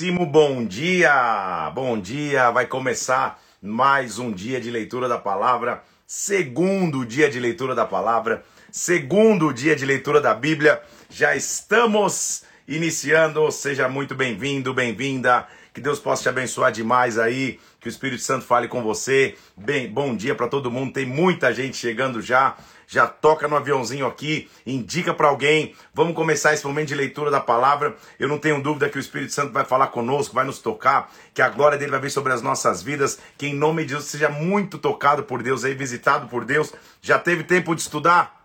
Muitíssimo bom dia! Bom dia! Vai começar mais um dia de leitura da palavra, segundo dia de leitura da palavra, segundo dia de leitura da Bíblia. Já estamos iniciando. Seja muito bem-vindo, bem-vinda. Que Deus possa te abençoar demais aí. Que o Espírito Santo fale com você. Bem, bom dia para todo mundo. Tem muita gente chegando já já toca no aviãozinho aqui, indica para alguém. Vamos começar esse momento de leitura da palavra. Eu não tenho dúvida que o Espírito Santo vai falar conosco, vai nos tocar, que a glória dele vai vir sobre as nossas vidas. Que em nome de Deus seja muito tocado por Deus aí, visitado por Deus. Já teve tempo de estudar?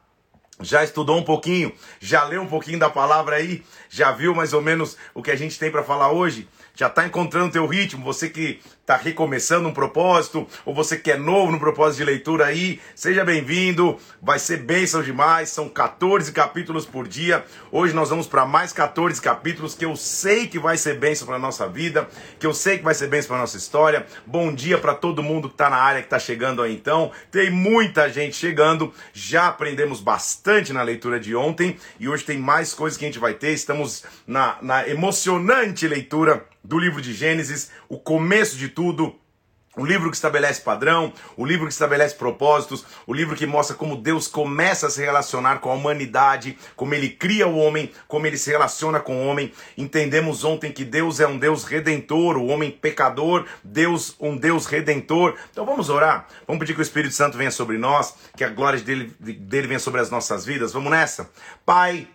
Já estudou um pouquinho? Já leu um pouquinho da palavra aí? Já viu mais ou menos o que a gente tem para falar hoje? já está encontrando teu ritmo, você que está recomeçando um propósito, ou você que é novo no propósito de leitura aí, seja bem-vindo, vai ser bênção demais, são 14 capítulos por dia, hoje nós vamos para mais 14 capítulos que eu sei que vai ser bênção para nossa vida, que eu sei que vai ser bênção para nossa história, bom dia para todo mundo que está na área, que está chegando aí então, tem muita gente chegando, já aprendemos bastante na leitura de ontem, e hoje tem mais coisas que a gente vai ter, estamos na, na emocionante leitura do livro de Gênesis, o começo de tudo, o livro que estabelece padrão, o livro que estabelece propósitos, o livro que mostra como Deus começa a se relacionar com a humanidade, como ele cria o homem, como ele se relaciona com o homem. Entendemos ontem que Deus é um Deus redentor, o homem pecador, Deus um Deus redentor. Então vamos orar, vamos pedir que o Espírito Santo venha sobre nós, que a glória dele, dele venha sobre as nossas vidas. Vamos nessa? Pai,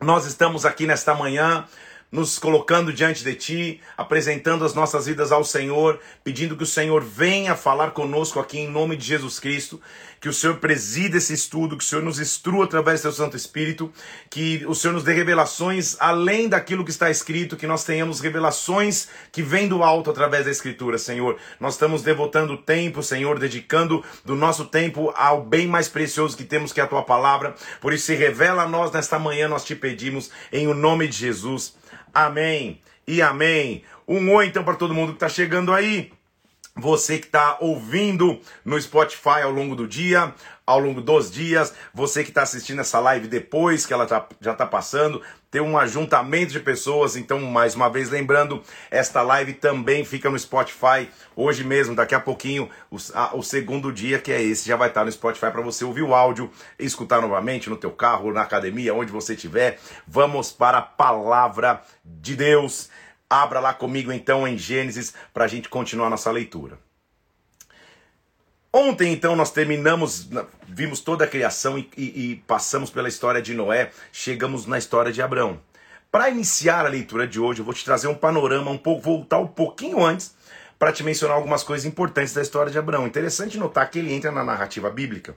nós estamos aqui nesta manhã nos colocando diante de Ti, apresentando as nossas vidas ao Senhor, pedindo que o Senhor venha falar conosco aqui em nome de Jesus Cristo, que o Senhor presida esse estudo, que o Senhor nos instrua através do Seu Santo Espírito, que o Senhor nos dê revelações além daquilo que está escrito, que nós tenhamos revelações que vêm do alto através da Escritura, Senhor. Nós estamos devotando tempo, Senhor, dedicando do nosso tempo ao bem mais precioso que temos, que é a Tua palavra. Por isso, se revela a nós nesta manhã, nós te pedimos, em o nome de Jesus. Amém e amém. Um oi então para todo mundo que está chegando aí. Você que está ouvindo no Spotify ao longo do dia, ao longo dos dias, você que está assistindo essa live depois que ela tá, já está passando, tem um ajuntamento de pessoas. Então, mais uma vez, lembrando, esta live também fica no Spotify hoje mesmo, daqui a pouquinho, o, a, o segundo dia, que é esse, já vai estar no Spotify para você ouvir o áudio, escutar novamente no teu carro, na academia, onde você estiver. Vamos para a palavra de Deus. Abra lá comigo então em Gênesis para a gente continuar nossa leitura. Ontem, então, nós terminamos, vimos toda a criação e, e, e passamos pela história de Noé, chegamos na história de Abraão. Para iniciar a leitura de hoje, eu vou te trazer um panorama, um pouco, voltar um pouquinho antes, para te mencionar algumas coisas importantes da história de Abraão. Interessante notar que ele entra na narrativa bíblica,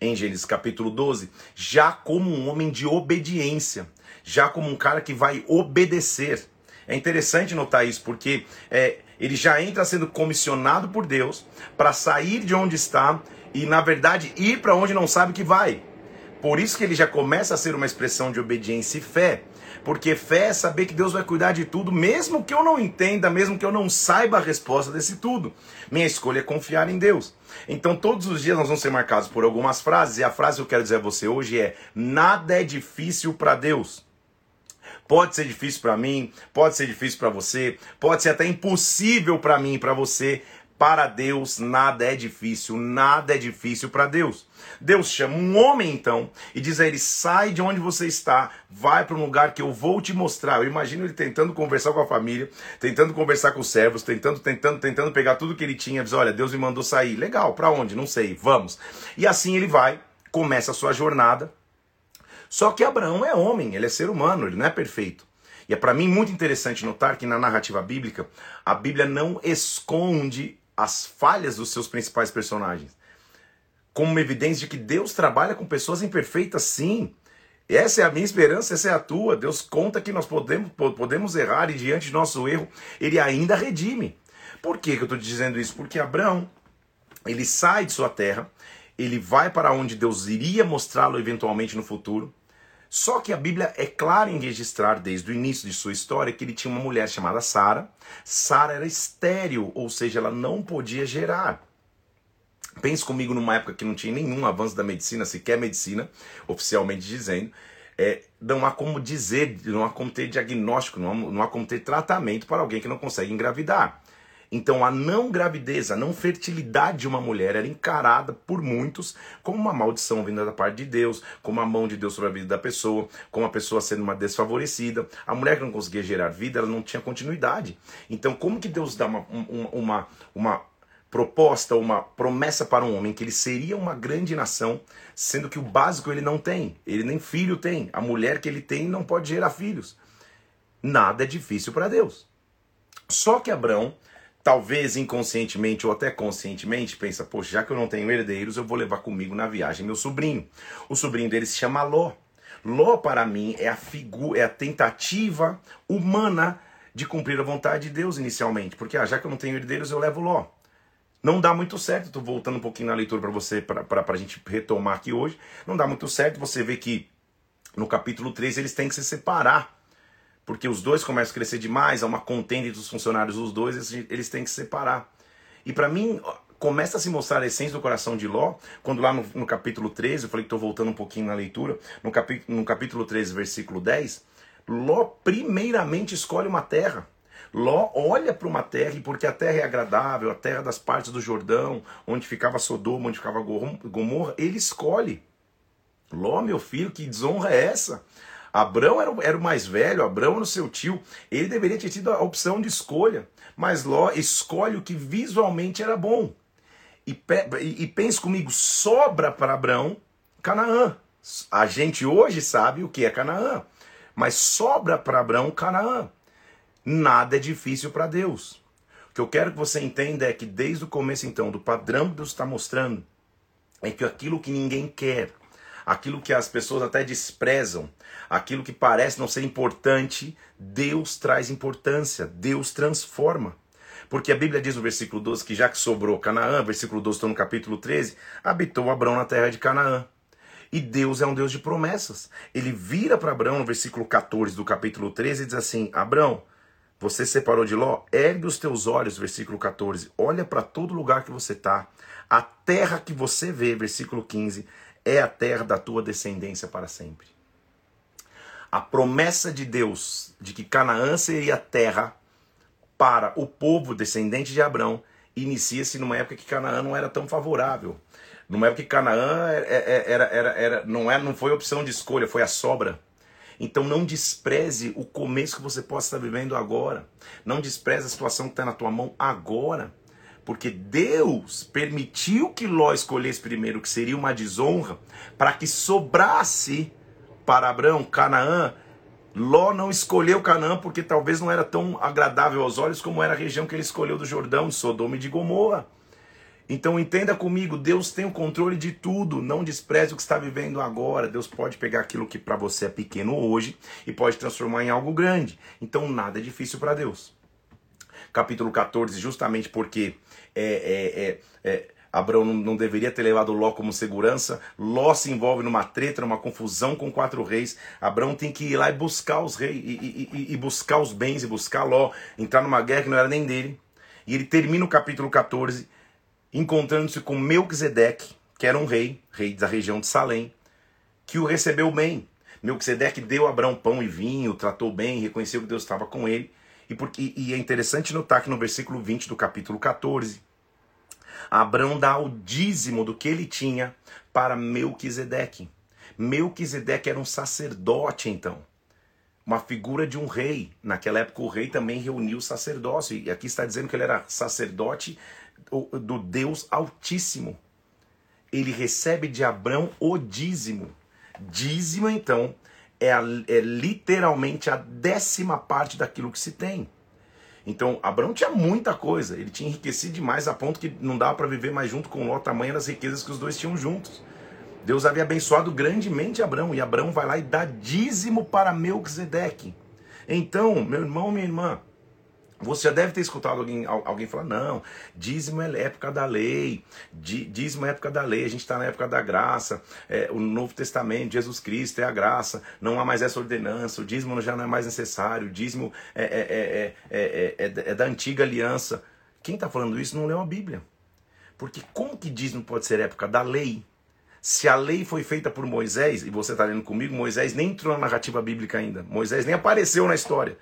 em Gênesis capítulo 12, já como um homem de obediência, já como um cara que vai obedecer. É interessante notar isso, porque é, ele já entra sendo comissionado por Deus para sair de onde está e, na verdade, ir para onde não sabe que vai. Por isso que ele já começa a ser uma expressão de obediência e fé. Porque fé é saber que Deus vai cuidar de tudo, mesmo que eu não entenda, mesmo que eu não saiba a resposta desse tudo. Minha escolha é confiar em Deus. Então, todos os dias nós vamos ser marcados por algumas frases, e a frase que eu quero dizer a você hoje é: nada é difícil para Deus. Pode ser difícil para mim, pode ser difícil para você, pode ser até impossível para mim e para você. Para Deus nada é difícil, nada é difícil para Deus. Deus chama um homem então e diz a ele: sai de onde você está, vai para um lugar que eu vou te mostrar. Eu imagino ele tentando conversar com a família, tentando conversar com os servos, tentando, tentando, tentando pegar tudo que ele tinha. Diz: olha, Deus me mandou sair. Legal, para onde? Não sei, vamos. E assim ele vai, começa a sua jornada só que Abraão é homem, ele é ser humano, ele não é perfeito. E é para mim muito interessante notar que na narrativa bíblica, a Bíblia não esconde as falhas dos seus principais personagens. Como uma evidência de que Deus trabalha com pessoas imperfeitas, sim. Essa é a minha esperança, essa é a tua. Deus conta que nós podemos, podemos errar e diante do nosso erro, ele ainda redime. Por que, que eu estou dizendo isso? Porque Abraão, ele sai de sua terra, ele vai para onde Deus iria mostrá-lo eventualmente no futuro, só que a Bíblia é clara em registrar desde o início de sua história que ele tinha uma mulher chamada Sara. Sara era estéril, ou seja, ela não podia gerar. Pense comigo numa época que não tinha nenhum avanço da medicina, sequer medicina, oficialmente dizendo. é, não há como dizer, não há como ter diagnóstico, não há, não há como ter tratamento para alguém que não consegue engravidar. Então a não gravidez, a não fertilidade de uma mulher era encarada por muitos como uma maldição vinda da parte de Deus, como a mão de Deus sobre a vida da pessoa, como a pessoa sendo uma desfavorecida. A mulher que não conseguia gerar vida, ela não tinha continuidade. Então como que Deus dá uma, uma, uma, uma proposta, uma promessa para um homem que ele seria uma grande nação, sendo que o básico ele não tem, ele nem filho tem. A mulher que ele tem não pode gerar filhos. Nada é difícil para Deus. Só que Abraão talvez inconscientemente ou até conscientemente, pensa, poxa, já que eu não tenho herdeiros, eu vou levar comigo na viagem meu sobrinho. O sobrinho dele se chama Ló. Ló, para mim, é a figura, é a tentativa humana de cumprir a vontade de Deus inicialmente. Porque, ah, já que eu não tenho herdeiros, eu levo Ló. Não dá muito certo, estou voltando um pouquinho na leitura para você, para a gente retomar aqui hoje. Não dá muito certo, você vê que no capítulo 3 eles têm que se separar porque os dois começam a crescer demais, há uma contenda entre os funcionários dos dois, eles têm que se separar. E para mim, começa a se mostrar a essência do coração de Ló, quando lá no, no capítulo 13, eu falei que estou voltando um pouquinho na leitura, no, capi, no capítulo 13, versículo 10, Ló primeiramente escolhe uma terra. Ló olha para uma terra, e porque a terra é agradável, a terra das partes do Jordão, onde ficava Sodoma, onde ficava Gomorra, ele escolhe. Ló, meu filho, que desonra é essa? Abrão era, era o mais velho, Abrão era o seu tio, ele deveria ter tido a opção de escolha, mas Ló escolhe o que visualmente era bom. E, e, e pense comigo, sobra para Abrão Canaã. A gente hoje sabe o que é Canaã, mas sobra para Abrão Canaã. Nada é difícil para Deus. O que eu quero que você entenda é que desde o começo, então, do padrão que Deus está mostrando, é que aquilo que ninguém quer, aquilo que as pessoas até desprezam, aquilo que parece não ser importante, Deus traz importância, Deus transforma. Porque a Bíblia diz no versículo 12 que já que sobrou Canaã, versículo 12 estou no capítulo 13, habitou Abraão na terra de Canaã. E Deus é um Deus de promessas. Ele vira para Abraão no versículo 14 do capítulo 13 e diz assim: Abraão, você separou de Ló? Ergue os teus olhos, versículo 14. Olha para todo lugar que você está. A terra que você vê, versículo 15, é a terra da tua descendência para sempre. A promessa de Deus de que Canaã seria terra para o povo descendente de Abraão inicia-se numa época que Canaã não era tão favorável. Numa época que Canaã era, era, era, era, não, era, não foi opção de escolha, foi a sobra. Então não despreze o começo que você possa estar vivendo agora. Não despreze a situação que está na tua mão agora. Porque Deus permitiu que Ló escolhesse primeiro, que seria uma desonra, para que sobrasse para Abraão Canaã. Ló não escolheu Canaã porque talvez não era tão agradável aos olhos como era a região que ele escolheu do Jordão, de Sodoma e de Gomorra. Então entenda comigo, Deus tem o controle de tudo, não despreze o que está vivendo agora. Deus pode pegar aquilo que para você é pequeno hoje e pode transformar em algo grande. Então nada é difícil para Deus. Capítulo 14, justamente porque é, é, é, é, Abraão não, deveria ter levado Ló como segurança. Ló se envolve numa treta, numa confusão com quatro reis. Abraão tem que ir lá e buscar os reis, e, e, e buscar os bens, e buscar Ló, entrar numa guerra que não era nem dele. E ele termina o capítulo 14 encontrando-se com Melquisedeque, que era um rei, rei da região de Salém, que o recebeu bem. Melquisedeque deu a Abraão pão e vinho, tratou bem, reconheceu que Deus estava com ele. E, porque, e é interessante notar que no versículo 20 do capítulo 14, Abraão dá o dízimo do que ele tinha para Melquisedeque. Melquisedeque era um sacerdote, então. Uma figura de um rei. Naquela época, o rei também reuniu o sacerdócio. E aqui está dizendo que ele era sacerdote do Deus Altíssimo. Ele recebe de Abraão o dízimo. Dízimo, então, é, a, é literalmente a décima parte daquilo que se tem. Então, Abraão tinha muita coisa, ele tinha enriquecido demais a ponto que não dava para viver mais junto com Ló, tamanho das riquezas que os dois tinham juntos. Deus havia abençoado grandemente Abraão, e Abraão vai lá e dá dízimo para Melquisedeque. Então, meu irmão, minha irmã, você já deve ter escutado alguém, alguém falar: não, dízimo é época da lei, dízimo é época da lei, a gente está na época da graça, é, o Novo Testamento, Jesus Cristo é a graça, não há mais essa ordenança, o dízimo já não é mais necessário, o dízimo é, é, é, é da antiga aliança. Quem está falando isso não leu a Bíblia. Porque como que dízimo pode ser época da lei, Se a lei foi feita por Moisés, e você está lendo comigo, Moisés nem entrou na narrativa bíblica ainda. Moisés nem apareceu na história.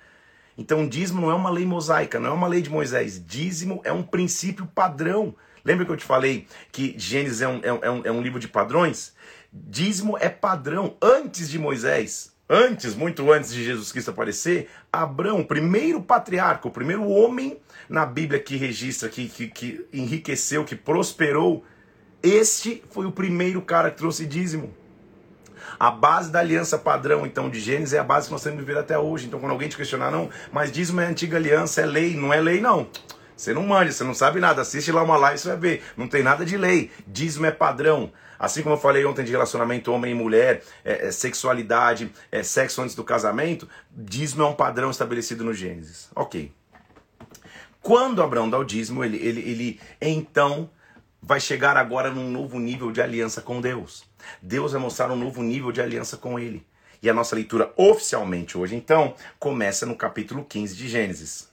Então, dízimo não é uma lei mosaica, não é uma lei de Moisés. Dízimo é um princípio padrão. Lembra que eu te falei que Gênesis é um, é um, é um livro de padrões? Dízimo é padrão. Antes de Moisés, antes, muito antes de Jesus Cristo aparecer, Abraão, o primeiro patriarca, o primeiro homem na Bíblia que registra, que, que, que enriqueceu, que prosperou, este foi o primeiro cara que trouxe dízimo. A base da aliança padrão, então, de Gênesis é a base que nós temos que viver até hoje. Então, quando alguém te questionar, não, mas dízimo é antiga aliança, é lei. Não é lei, não. Você não manja, você não sabe nada. Assiste lá uma live, você vai ver. Não tem nada de lei. Dízimo é padrão. Assim como eu falei ontem de relacionamento homem e mulher, é, é, sexualidade, é, sexo antes do casamento, dízimo é um padrão estabelecido no Gênesis. Ok. Quando Abraão dá o dízimo, ele, ele, ele então vai chegar agora num novo nível de aliança com Deus. Deus vai mostrar um novo nível de aliança com ele. E a nossa leitura oficialmente hoje, então, começa no capítulo 15 de Gênesis.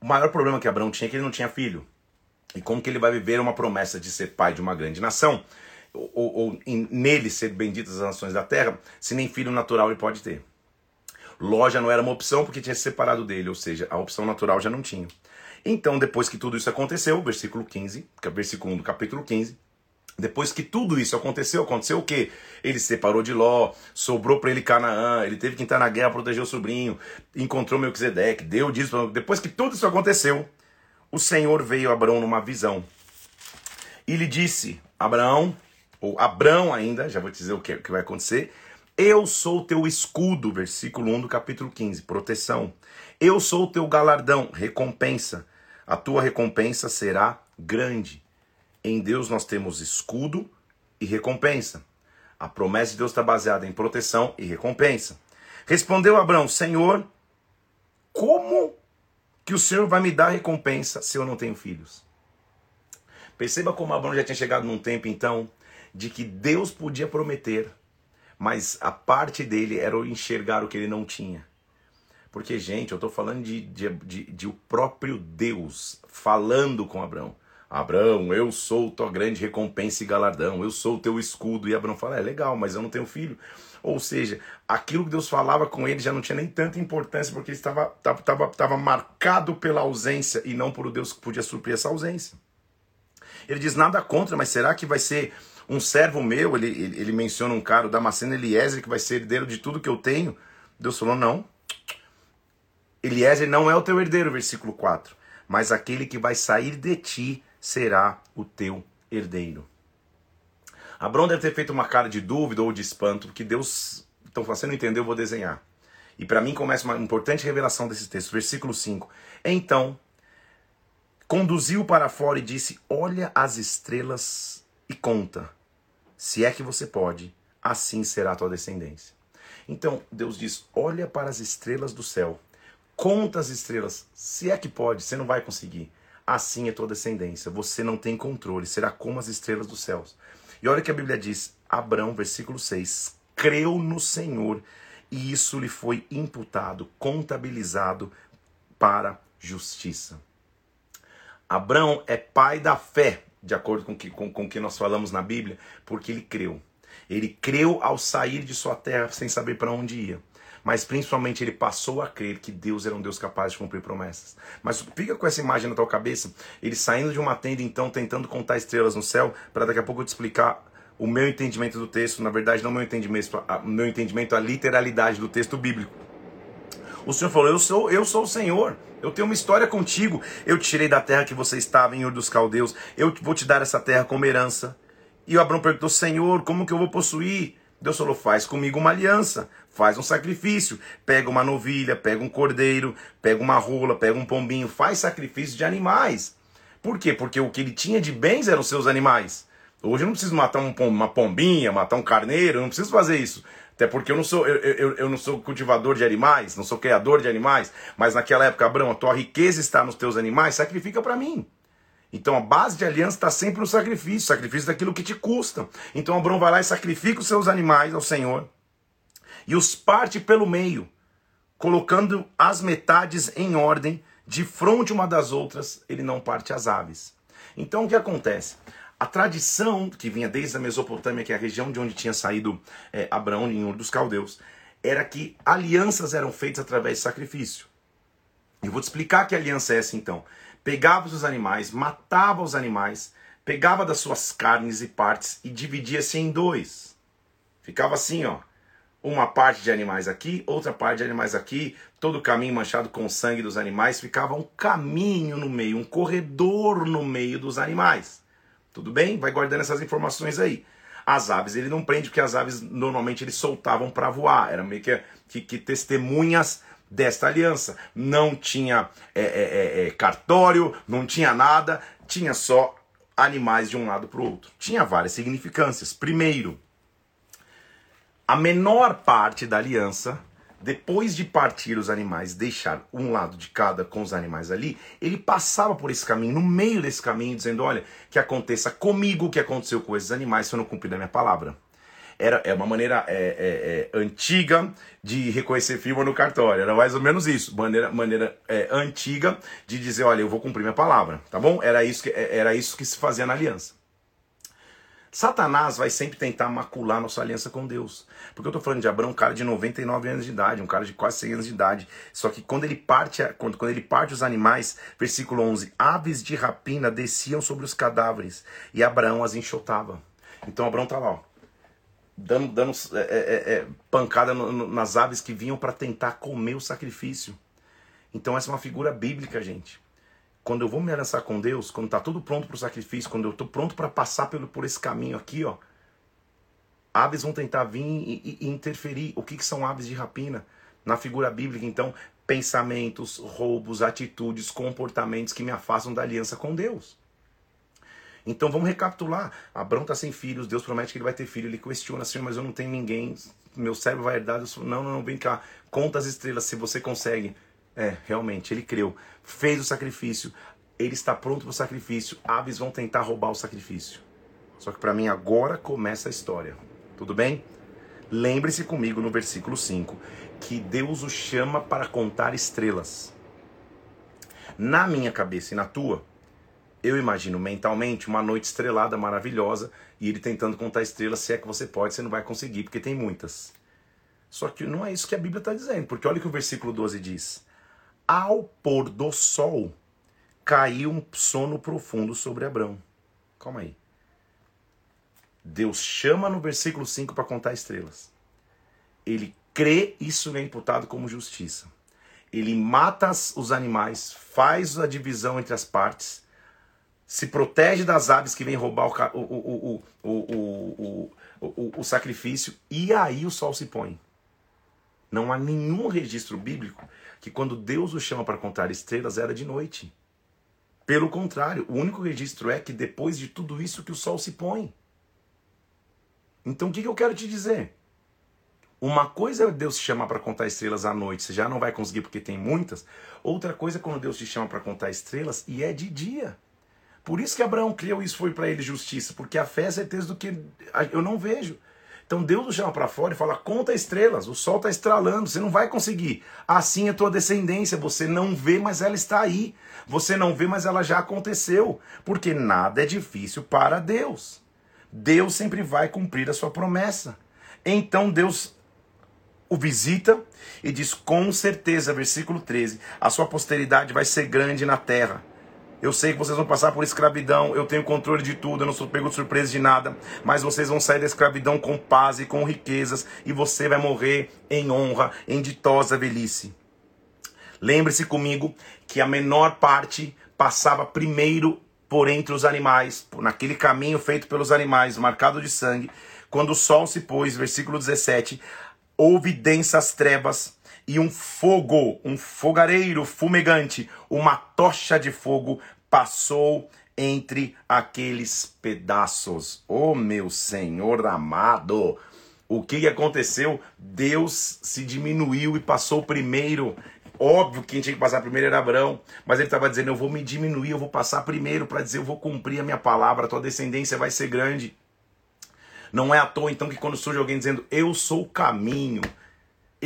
O maior problema que Abraão tinha é que ele não tinha filho. E como que ele vai viver uma promessa de ser pai de uma grande nação, ou, ou em, nele ser benditas as nações da terra, se nem filho natural ele pode ter? Loja não era uma opção porque tinha se separado dele, ou seja, a opção natural já não tinha. Então, depois que tudo isso aconteceu, versículo 15, que é o versículo 1 do capítulo 15, depois que tudo isso aconteceu, aconteceu o quê? Ele se separou de Ló, sobrou para ele Canaã, ele teve que entrar na guerra, proteger o sobrinho, encontrou Melquisedeque, deu disso. Depois que tudo isso aconteceu, o Senhor veio a Abraão numa visão. E lhe disse: Abraão, ou Abrão ainda, já vou te dizer o que, o que vai acontecer. Eu sou teu escudo, versículo 1 do capítulo 15, proteção. Eu sou teu galardão, recompensa a tua recompensa será grande. Em Deus nós temos escudo e recompensa. A promessa de Deus está baseada em proteção e recompensa. Respondeu Abraão: Senhor, como que o Senhor vai me dar recompensa se eu não tenho filhos? Perceba como Abraão já tinha chegado num tempo então de que Deus podia prometer, mas a parte dele era enxergar o que ele não tinha. Porque, gente, eu estou falando de, de, de, de, o próprio Deus falando com Abraão. Abraão, eu sou tua grande recompensa e galardão, eu sou o teu escudo. E Abraão fala: é legal, mas eu não tenho filho. Ou seja, aquilo que Deus falava com ele já não tinha nem tanta importância, porque ele estava, estava, estava, marcado pela ausência e não por o Deus que podia suprir essa ausência. Ele diz: nada contra, mas será que vai ser um servo meu? Ele, ele, ele menciona um cara, o Damasceno Eliezer, que vai ser herdeiro de tudo que eu tenho. Deus falou: não Eliezer não é o teu herdeiro, versículo 4. Mas aquele que vai sair de ti será o teu herdeiro. Abraão deve ter feito uma cara de dúvida ou de espanto, porque Deus. Então, você não entendeu, eu vou desenhar. E para mim começa uma importante revelação desse texto, versículo 5. Então, conduziu para fora e disse: Olha as estrelas e conta. Se é que você pode, assim será a tua descendência. Então, Deus diz: Olha para as estrelas do céu Conta as estrelas. Se é que pode, você não vai conseguir. Assim é tua descendência. Você não tem controle. Será como as estrelas dos céus. E olha o que a Bíblia diz. Abraão, versículo 6. Creu no Senhor e isso lhe foi imputado, contabilizado para justiça. Abraão é pai da fé, de acordo com que, com, com que nós falamos na Bíblia, porque ele creu. Ele creu ao sair de sua terra sem saber para onde ia mas principalmente ele passou a crer que Deus era um Deus capaz de cumprir promessas. Mas fica com essa imagem na tua cabeça, ele saindo de uma tenda então tentando contar estrelas no céu, para daqui a pouco eu te explicar o meu entendimento do texto, na verdade não meu entendimento, o meu entendimento a literalidade do texto bíblico. O Senhor falou: "Eu sou, eu sou o Senhor. Eu tenho uma história contigo. Eu te tirei da terra que você estava em Ur dos Caldeus. Eu vou te dar essa terra como herança." E o Abraão perguntou: "Senhor, como que eu vou possuir?" Deus falou: faz comigo uma aliança, faz um sacrifício, pega uma novilha, pega um cordeiro, pega uma rola, pega um pombinho, faz sacrifício de animais. Por quê? Porque o que ele tinha de bens eram seus animais. Hoje eu não preciso matar um, uma pombinha, matar um carneiro, eu não preciso fazer isso. Até porque eu não sou eu, eu, eu não sou cultivador de animais, não sou criador de animais, mas naquela época, Abraão, a tua riqueza está nos teus animais, sacrifica para mim. Então a base de aliança está sempre no sacrifício, sacrifício daquilo que te custa. Então Abraão vai lá e sacrifica os seus animais ao Senhor e os parte pelo meio, colocando as metades em ordem, de frente uma das outras, ele não parte as aves. Então o que acontece? A tradição que vinha desde a Mesopotâmia, que é a região de onde tinha saído é, Abraão em Ur dos Caldeus, era que alianças eram feitas através de sacrifício. Eu vou te explicar que aliança é essa então. Pegava os animais, matava os animais, pegava das suas carnes e partes e dividia-se em dois. Ficava assim, ó. Uma parte de animais aqui, outra parte de animais aqui, todo o caminho manchado com o sangue dos animais, ficava um caminho no meio, um corredor no meio dos animais. Tudo bem? Vai guardando essas informações aí. As aves ele não prende porque as aves normalmente eles soltavam para voar, eram meio que, que, que, testemunhas desta aliança. Não tinha é, é, é, é cartório, não tinha nada, tinha só animais de um lado para o outro. Tinha várias significâncias. Primeiro, a menor parte da aliança depois de partir os animais, deixar um lado de cada com os animais ali, ele passava por esse caminho, no meio desse caminho, dizendo: Olha, que aconteça comigo o que aconteceu com esses animais se eu não cumprir a minha palavra. Era, é uma maneira é, é, é, antiga de reconhecer firma no cartório. Era mais ou menos isso. Maneira, maneira é, antiga de dizer, olha, eu vou cumprir minha palavra. Tá bom? Era isso que, é, era isso que se fazia na aliança. Satanás vai sempre tentar macular nossa aliança com Deus. Porque eu estou falando de Abraão, um cara de 99 anos de idade, um cara de quase 100 anos de idade. Só que quando ele parte, quando, quando ele parte os animais, versículo 11, aves de rapina desciam sobre os cadáveres e Abraão as enxotava. Então Abraão está lá, ó, dando, dando é, é, é, é, pancada no, no, nas aves que vinham para tentar comer o sacrifício. Então essa é uma figura bíblica, gente quando eu vou me aliançar com Deus, quando está tudo pronto para o sacrifício, quando eu estou pronto para passar pelo, por esse caminho aqui, ó, aves vão tentar vir e, e, e interferir. O que, que são aves de rapina? Na figura bíblica, então, pensamentos, roubos, atitudes, comportamentos que me afastam da aliança com Deus. Então vamos recapitular. Abraão está sem filhos, Deus promete que ele vai ter filho. Ele questiona, Senhor, mas eu não tenho ninguém, meu servo vai herdar. Eu não, não, não, vem cá, conta as estrelas se você consegue. É, realmente, ele creu, fez o sacrifício, ele está pronto para o sacrifício. Aves vão tentar roubar o sacrifício. Só que para mim agora começa a história. Tudo bem? Lembre-se comigo no versículo 5 que Deus o chama para contar estrelas. Na minha cabeça e na tua, eu imagino mentalmente uma noite estrelada maravilhosa e ele tentando contar estrelas, se é que você pode, você não vai conseguir, porque tem muitas. Só que não é isso que a Bíblia está dizendo, porque olha o que o versículo 12 diz ao pôr do sol, caiu um sono profundo sobre Abrão. Calma aí. Deus chama no versículo 5 para contar estrelas. Ele crê, isso é imputado como justiça. Ele mata os animais, faz a divisão entre as partes, se protege das aves que vêm roubar o, o, o, o, o sacrifício, e aí o sol se põe. Não há nenhum registro bíblico que quando Deus o chama para contar estrelas era de noite. Pelo contrário, o único registro é que depois de tudo isso que o sol se põe. Então o que, que eu quero te dizer? Uma coisa é Deus te chamar para contar estrelas à noite, você já não vai conseguir porque tem muitas. Outra coisa é quando Deus te chama para contar estrelas e é de dia. Por isso que Abraão criou isso foi para ele justiça, porque a fé é certeza do que eu não vejo. Então Deus o chama para fora e fala: conta estrelas, o sol está estralando, você não vai conseguir. Assim é tua descendência, você não vê, mas ela está aí. Você não vê, mas ela já aconteceu. Porque nada é difícil para Deus. Deus sempre vai cumprir a sua promessa. Então Deus o visita e diz com certeza, versículo 13: a sua posteridade vai ser grande na terra eu sei que vocês vão passar por escravidão, eu tenho controle de tudo, eu não sou pego de surpresa de nada, mas vocês vão sair da escravidão com paz e com riquezas, e você vai morrer em honra, em ditosa velhice. Lembre-se comigo que a menor parte passava primeiro por entre os animais, naquele caminho feito pelos animais, marcado de sangue. Quando o sol se pôs, versículo 17, houve densas trevas e um fogo, um fogareiro fumegante, uma tocha de fogo passou entre aqueles pedaços. Oh, meu Senhor amado! O que aconteceu? Deus se diminuiu e passou primeiro. Óbvio que quem tinha que passar primeiro era Abraão, mas ele estava dizendo: Eu vou me diminuir, eu vou passar primeiro para dizer, eu vou cumprir a minha palavra, a tua descendência vai ser grande. Não é à toa então que quando surge alguém dizendo, Eu sou o caminho,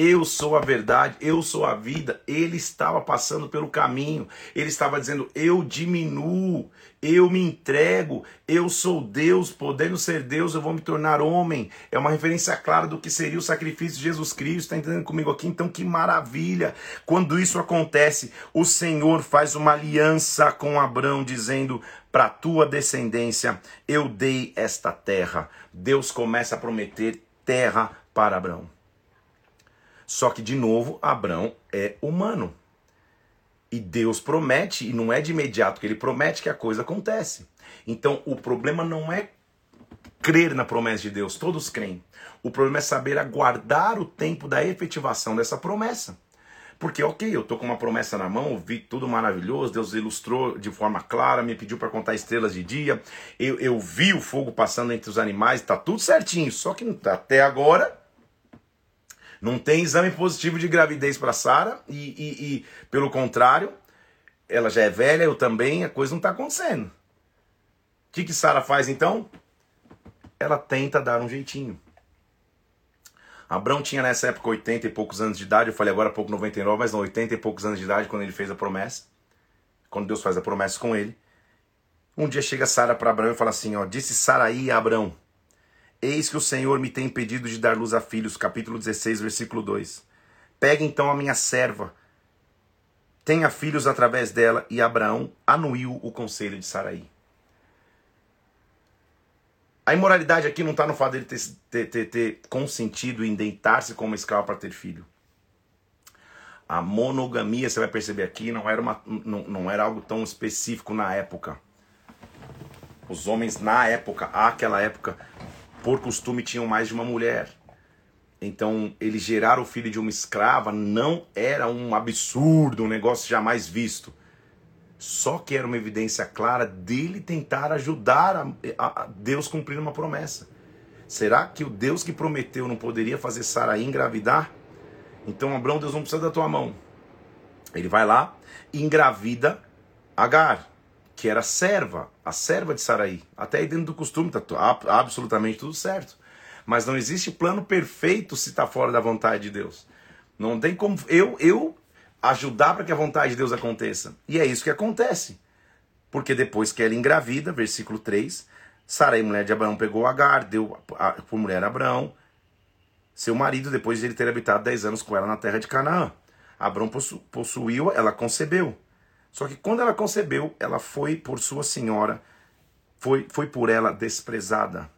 Eu sou a verdade, eu sou a vida. Ele estava passando pelo caminho. Ele estava dizendo: Eu diminuo, eu me entrego, eu sou Deus, podendo ser Deus, eu vou me tornar homem. É uma referência clara do que seria o sacrifício de Jesus Cristo. Está entendendo comigo aqui? Então, que maravilha! Quando isso acontece, o Senhor faz uma aliança com Abraão, dizendo: Para tua descendência eu dei esta terra. Deus começa a prometer terra para Abraão. Só que, de novo, Abraão é humano. E Deus promete, e não é de imediato que ele promete que a coisa acontece. Então, o problema não é crer na promessa de Deus, todos creem. O problema é saber aguardar o tempo da efetivação dessa promessa. Porque, ok, eu tô com uma promessa na mão, vi tudo maravilhoso, Deus ilustrou de forma clara, me pediu para contar estrelas de dia, eu, eu vi o fogo passando entre os animais, tá tudo certinho. Só que até agora não tem exame positivo de gravidez para Sara e, e, e, pelo contrário, ela já é velha, eu também, a coisa não está acontecendo. O que, que Sara faz então? Ela tenta dar um jeitinho. Abraão tinha nessa época 80 e poucos anos de idade, eu falei agora há pouco 99, mas não, 80 e poucos anos de idade quando ele fez a promessa. Quando Deus faz a promessa com ele. Um dia chega Sara para Abraão e fala assim: ó, disse Saraí a Abraão: Eis que o Senhor me tem impedido de dar luz a filhos. Capítulo 16, versículo 2. Pegue então a minha serva, tenha filhos através dela, e Abraão anuiu o conselho de Saraí. A imoralidade aqui não está no fato dele ter, ter, ter, ter consentido em deitar-se como escravo para ter filho. A monogamia, você vai perceber aqui, não era, uma, não, não era algo tão específico na época. Os homens, na época, àquela época, por costume tinham mais de uma mulher. Então, ele gerar o filho de uma escrava não era um absurdo, um negócio jamais visto. Só que era uma evidência clara dele tentar ajudar a, a, Deus cumprir uma promessa. Será que o Deus que prometeu não poderia fazer Saraí engravidar? Então, Abraão, Deus não precisa da tua mão. Ele vai lá engravida Agar que era serva, a serva de Saraí. Até aí dentro do costume está absolutamente tudo certo. Mas não existe plano perfeito se está fora da vontade de Deus. Não tem como eu, eu ajudar para que a vontade de Deus aconteça. E é isso que acontece. Porque depois que ela engravida, versículo 3, Sarai, mulher de Abraão, pegou Agar, deu por mulher a Abraão, seu marido, depois de ele ter habitado 10 anos com ela na terra de Canaã. Abraão possu, possuiu, ela concebeu. Só que quando ela concebeu, ela foi por sua senhora, foi, foi por ela desprezada.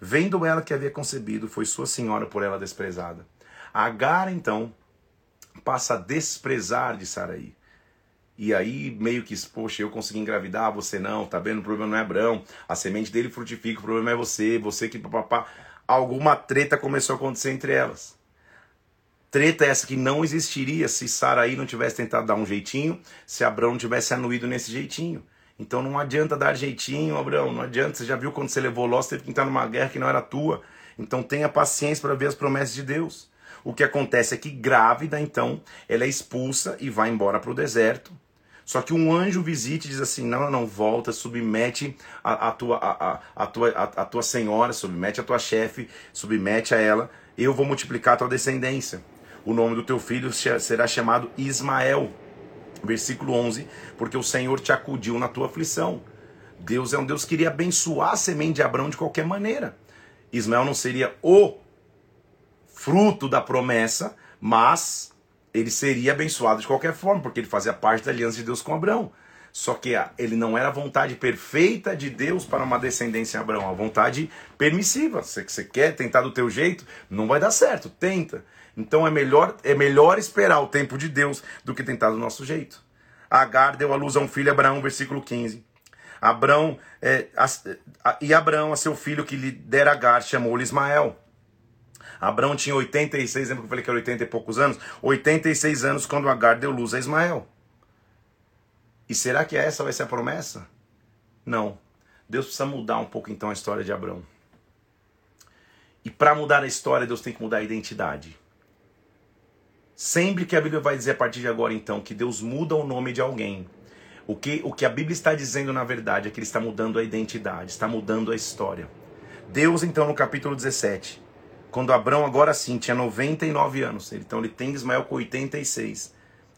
Vendo ela que havia concebido, foi sua senhora por ela desprezada. Agar, então, passa a desprezar de Saraí. E aí, meio que, poxa, eu consegui engravidar, você não, tá vendo? O problema não é Abraão, a semente dele frutifica, o problema é você, você que papapá. Alguma treta começou a acontecer entre elas. Treta essa que não existiria se Saraí não tivesse tentado dar um jeitinho, se Abraão não tivesse anuído nesse jeitinho. Então não adianta dar jeitinho, Abraão, não adianta. Você já viu quando você levou Ló, você teve que entrar numa guerra que não era tua. Então tenha paciência para ver as promessas de Deus. O que acontece é que grávida, então, ela é expulsa e vai embora para o deserto. Só que um anjo visita e diz assim: não, não, volta, submete a, a tua, a, a, tua, a tua senhora, submete a tua chefe, submete a ela, eu vou multiplicar a tua descendência o nome do teu filho será chamado Ismael. Versículo 11: Porque o Senhor te acudiu na tua aflição. Deus é um Deus que queria abençoar a semente de Abraão de qualquer maneira. Ismael não seria o fruto da promessa, mas ele seria abençoado de qualquer forma, porque ele fazia parte da aliança de Deus com Abraão. Só que ele não era a vontade perfeita de Deus para uma descendência em Abraão, a vontade permissiva. Você, você quer tentar do teu jeito, não vai dar certo, tenta. Então é melhor, é melhor esperar o tempo de Deus do que tentar do nosso jeito. Agar deu à luz a um filho, Abraão, versículo 15. Abraão, é, a, a, e Abraão, a seu filho que lhe dera Agar, chamou-lhe Ismael. Abraão tinha 86, lembra que eu falei que era 80 e poucos anos? 86 anos quando Agar deu luz a Ismael. E será que essa vai ser a promessa? Não. Deus precisa mudar um pouco então a história de Abraão. E para mudar a história, Deus tem que mudar a identidade. Sempre que a Bíblia vai dizer a partir de agora, então, que Deus muda o nome de alguém, o que, o que a Bíblia está dizendo na verdade é que Ele está mudando a identidade, está mudando a história. Deus, então, no capítulo 17, quando Abraão agora sim tinha 99 anos. Então ele tem Ismael com 86.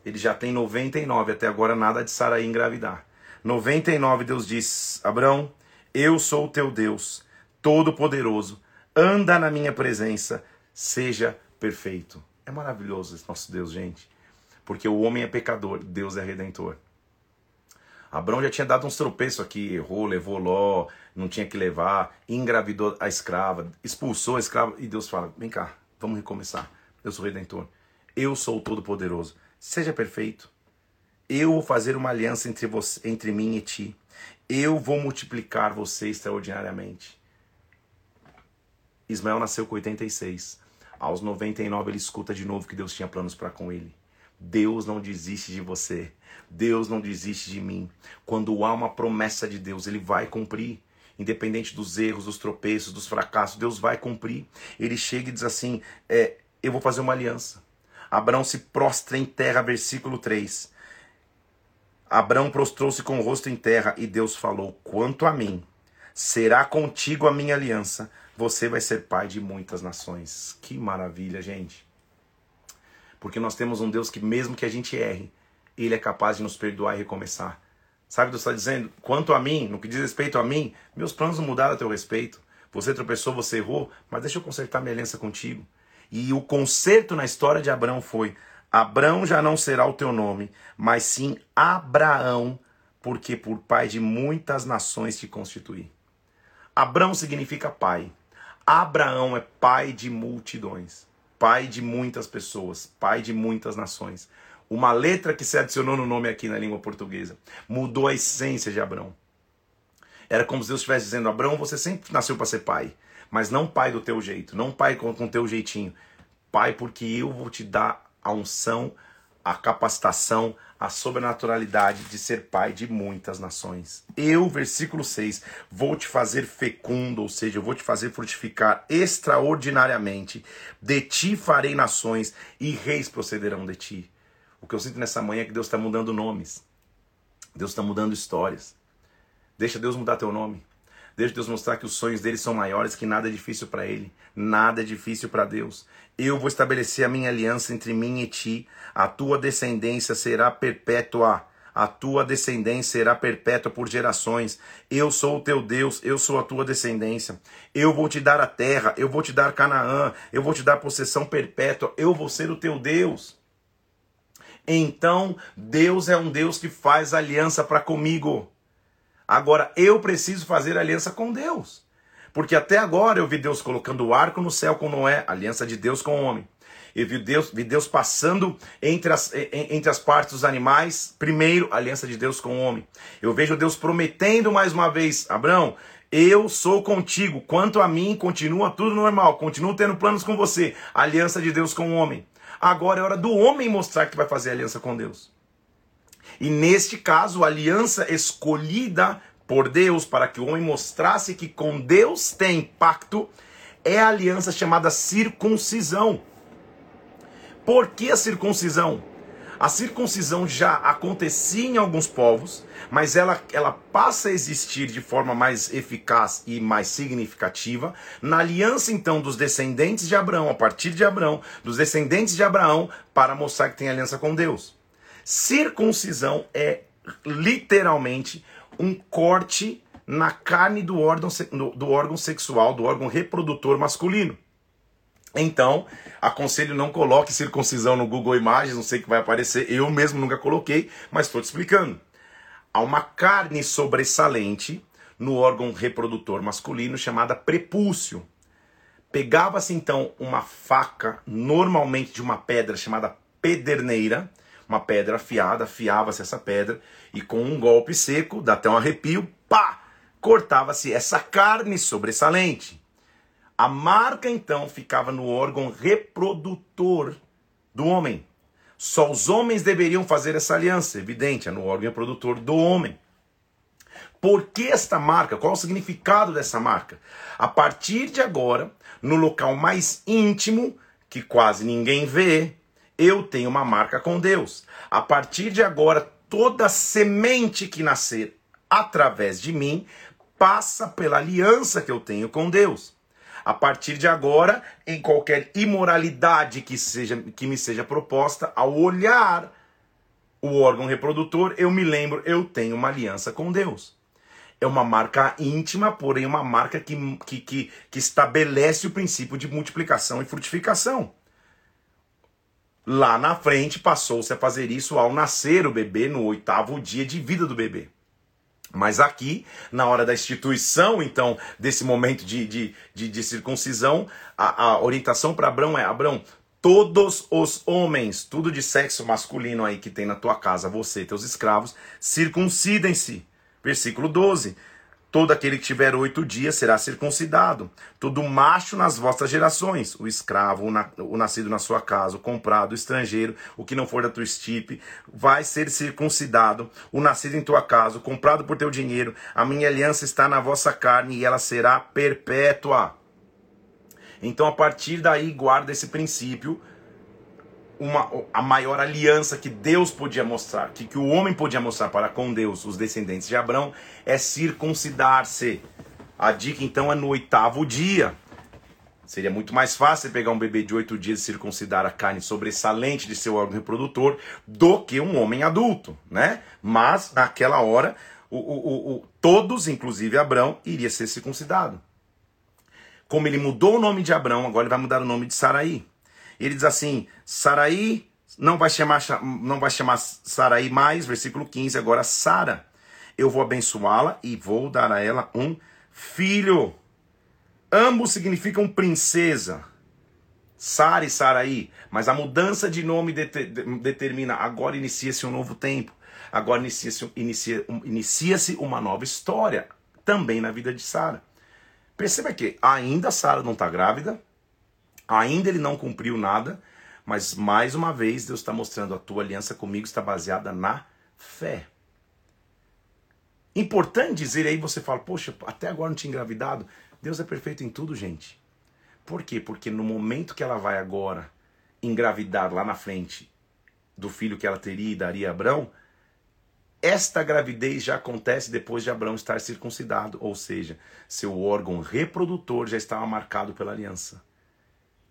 Ele já tem 99, até agora nada de Saraí engravidar. 99 Deus diz: Abraão, eu sou o teu Deus, todo-poderoso. Anda na minha presença, seja perfeito. É maravilhoso esse nosso Deus, gente. Porque o homem é pecador, Deus é redentor. Abraão já tinha dado uns tropeços aqui, errou, levou Ló, não tinha que levar, engravidou a escrava, expulsou a escrava, e Deus fala: vem cá, vamos recomeçar. Eu sou o redentor. Eu sou o Todo-Poderoso. Seja perfeito. Eu vou fazer uma aliança entre, você, entre mim e ti. Eu vou multiplicar você extraordinariamente. Ismael nasceu com 86. Aos 99 ele escuta de novo que Deus tinha planos para com ele. Deus não desiste de você. Deus não desiste de mim. Quando há uma promessa de Deus, ele vai cumprir. Independente dos erros, dos tropeços, dos fracassos, Deus vai cumprir. Ele chega e diz assim: é, Eu vou fazer uma aliança. Abraão se prostra em terra, versículo 3. Abraão prostrou-se com o rosto em terra e Deus falou: Quanto a mim, será contigo a minha aliança, você vai ser pai de muitas nações. Que maravilha, gente. Porque nós temos um Deus que, mesmo que a gente erre, Ele é capaz de nos perdoar e recomeçar. Sabe, Deus está dizendo: quanto a mim, no que diz respeito a mim, meus planos não mudaram a teu respeito. Você tropeçou, você errou, mas deixa eu consertar minha aliança contigo. E o conserto na história de Abraão foi: Abraão já não será o teu nome, mas sim Abraão, porque por pai de muitas nações te constituí. Abraão significa pai. Abraão é pai de multidões pai de muitas pessoas, pai de muitas nações. Uma letra que se adicionou no nome aqui na língua portuguesa mudou a essência de Abraão. Era como se Deus estivesse dizendo: Abraão, você sempre nasceu para ser pai, mas não pai do teu jeito, não pai com o teu jeitinho. Pai, porque eu vou te dar a unção, a capacitação, a sobrenaturalidade de ser pai de muitas nações. Eu, versículo 6, vou te fazer fecundo, ou seja, eu vou te fazer frutificar extraordinariamente. De ti farei nações e reis procederão de ti. O que eu sinto nessa manhã é que Deus está mudando nomes. Deus está mudando histórias. Deixa Deus mudar teu nome. Deixa Deus mostrar que os sonhos dele são maiores, que nada é difícil para ele, nada é difícil para Deus. Eu vou estabelecer a minha aliança entre mim e ti. A tua descendência será perpétua. A tua descendência será perpétua por gerações. Eu sou o teu Deus, eu sou a tua descendência. Eu vou te dar a terra, eu vou te dar Canaã, eu vou te dar possessão perpétua, eu vou ser o teu Deus. Então, Deus é um Deus que faz aliança para comigo. Agora eu preciso fazer aliança com Deus. Porque até agora eu vi Deus colocando o arco no céu com Noé, aliança de Deus com o homem. Eu vi Deus, vi Deus passando entre as, entre as partes dos animais, primeiro, aliança de Deus com o homem. Eu vejo Deus prometendo mais uma vez, Abraão, eu sou contigo. Quanto a mim, continua tudo normal. Continuo tendo planos com você. Aliança de Deus com o homem. Agora é hora do homem mostrar que vai fazer aliança com Deus. E neste caso, a aliança escolhida por Deus para que o homem mostrasse que com Deus tem pacto é a aliança chamada circuncisão. Por que a circuncisão? A circuncisão já acontecia em alguns povos, mas ela, ela passa a existir de forma mais eficaz e mais significativa na aliança então dos descendentes de Abraão, a partir de Abraão, dos descendentes de Abraão, para mostrar que tem aliança com Deus. Circuncisão é literalmente um corte na carne do órgão, do órgão sexual, do órgão reprodutor masculino. Então, aconselho não coloque circuncisão no Google Imagens, não sei o que vai aparecer, eu mesmo nunca coloquei, mas estou te explicando. Há uma carne sobressalente no órgão reprodutor masculino chamada prepúcio. Pegava-se então uma faca, normalmente de uma pedra chamada pederneira, uma pedra afiada, afiava-se essa pedra e com um golpe seco, dá até um arrepio, pá, cortava-se essa carne sobressalente. A marca então ficava no órgão reprodutor do homem. Só os homens deveriam fazer essa aliança, evidente, é no órgão reprodutor do homem. Por que esta marca? Qual o significado dessa marca? A partir de agora, no local mais íntimo, que quase ninguém vê, eu tenho uma marca com Deus. A partir de agora, toda semente que nascer através de mim passa pela aliança que eu tenho com Deus. A partir de agora, em qualquer imoralidade que, seja, que me seja proposta, ao olhar o órgão reprodutor, eu me lembro, eu tenho uma aliança com Deus. É uma marca íntima, porém uma marca que, que, que, que estabelece o princípio de multiplicação e frutificação. Lá na frente passou-se a fazer isso ao nascer o bebê no oitavo dia de vida do bebê. Mas aqui, na hora da instituição, então, desse momento de, de, de, de circuncisão, a, a orientação para Abraão é: Abraão, todos os homens, tudo de sexo masculino aí que tem na tua casa, você e teus escravos, circuncidem-se. Versículo 12. Todo aquele que tiver oito dias será circuncidado. Todo macho nas vossas gerações, o escravo, o, na, o, nascido na sua casa, o comprado, o estrangeiro, o que não for da tua estipe, vai ser circuncidado. O nascido em tua casa, o comprado por teu dinheiro, a minha aliança está na vossa carne e ela será perpétua. Então, a partir daí, guarda esse princípio uma, a maior aliança que Deus podia mostrar, que, que o homem podia mostrar para com Deus, os descendentes de Abraão, é circuncidar-se. A dica então é no oitavo dia. Seria muito mais fácil pegar um bebê de oito dias e circuncidar a carne sobressalente de seu órgão reprodutor do que um homem adulto, né? Mas naquela hora, o, o, o, todos, inclusive Abraão, iria ser circuncidado. Como ele mudou o nome de Abraão, agora ele vai mudar o nome de Saraí. Ele diz assim: Saraí não vai chamar não vai chamar Saraí mais, versículo 15, agora Sara. Eu vou abençoá-la e vou dar a ela um filho. Ambos significam princesa. Sara e Saraí, mas a mudança de nome determina agora inicia-se um novo tempo. Agora inicia-se inicia, inicia uma nova história também na vida de Sara. Perceba que ainda Sara não está grávida, Ainda ele não cumpriu nada, mas mais uma vez Deus está mostrando a tua aliança comigo está baseada na fé. Importante dizer aí, você fala, poxa, até agora não tinha engravidado. Deus é perfeito em tudo, gente. Por quê? Porque no momento que ela vai agora engravidar lá na frente do filho que ela teria e daria a Abraão, esta gravidez já acontece depois de Abraão estar circuncidado, ou seja, seu órgão reprodutor já estava marcado pela aliança.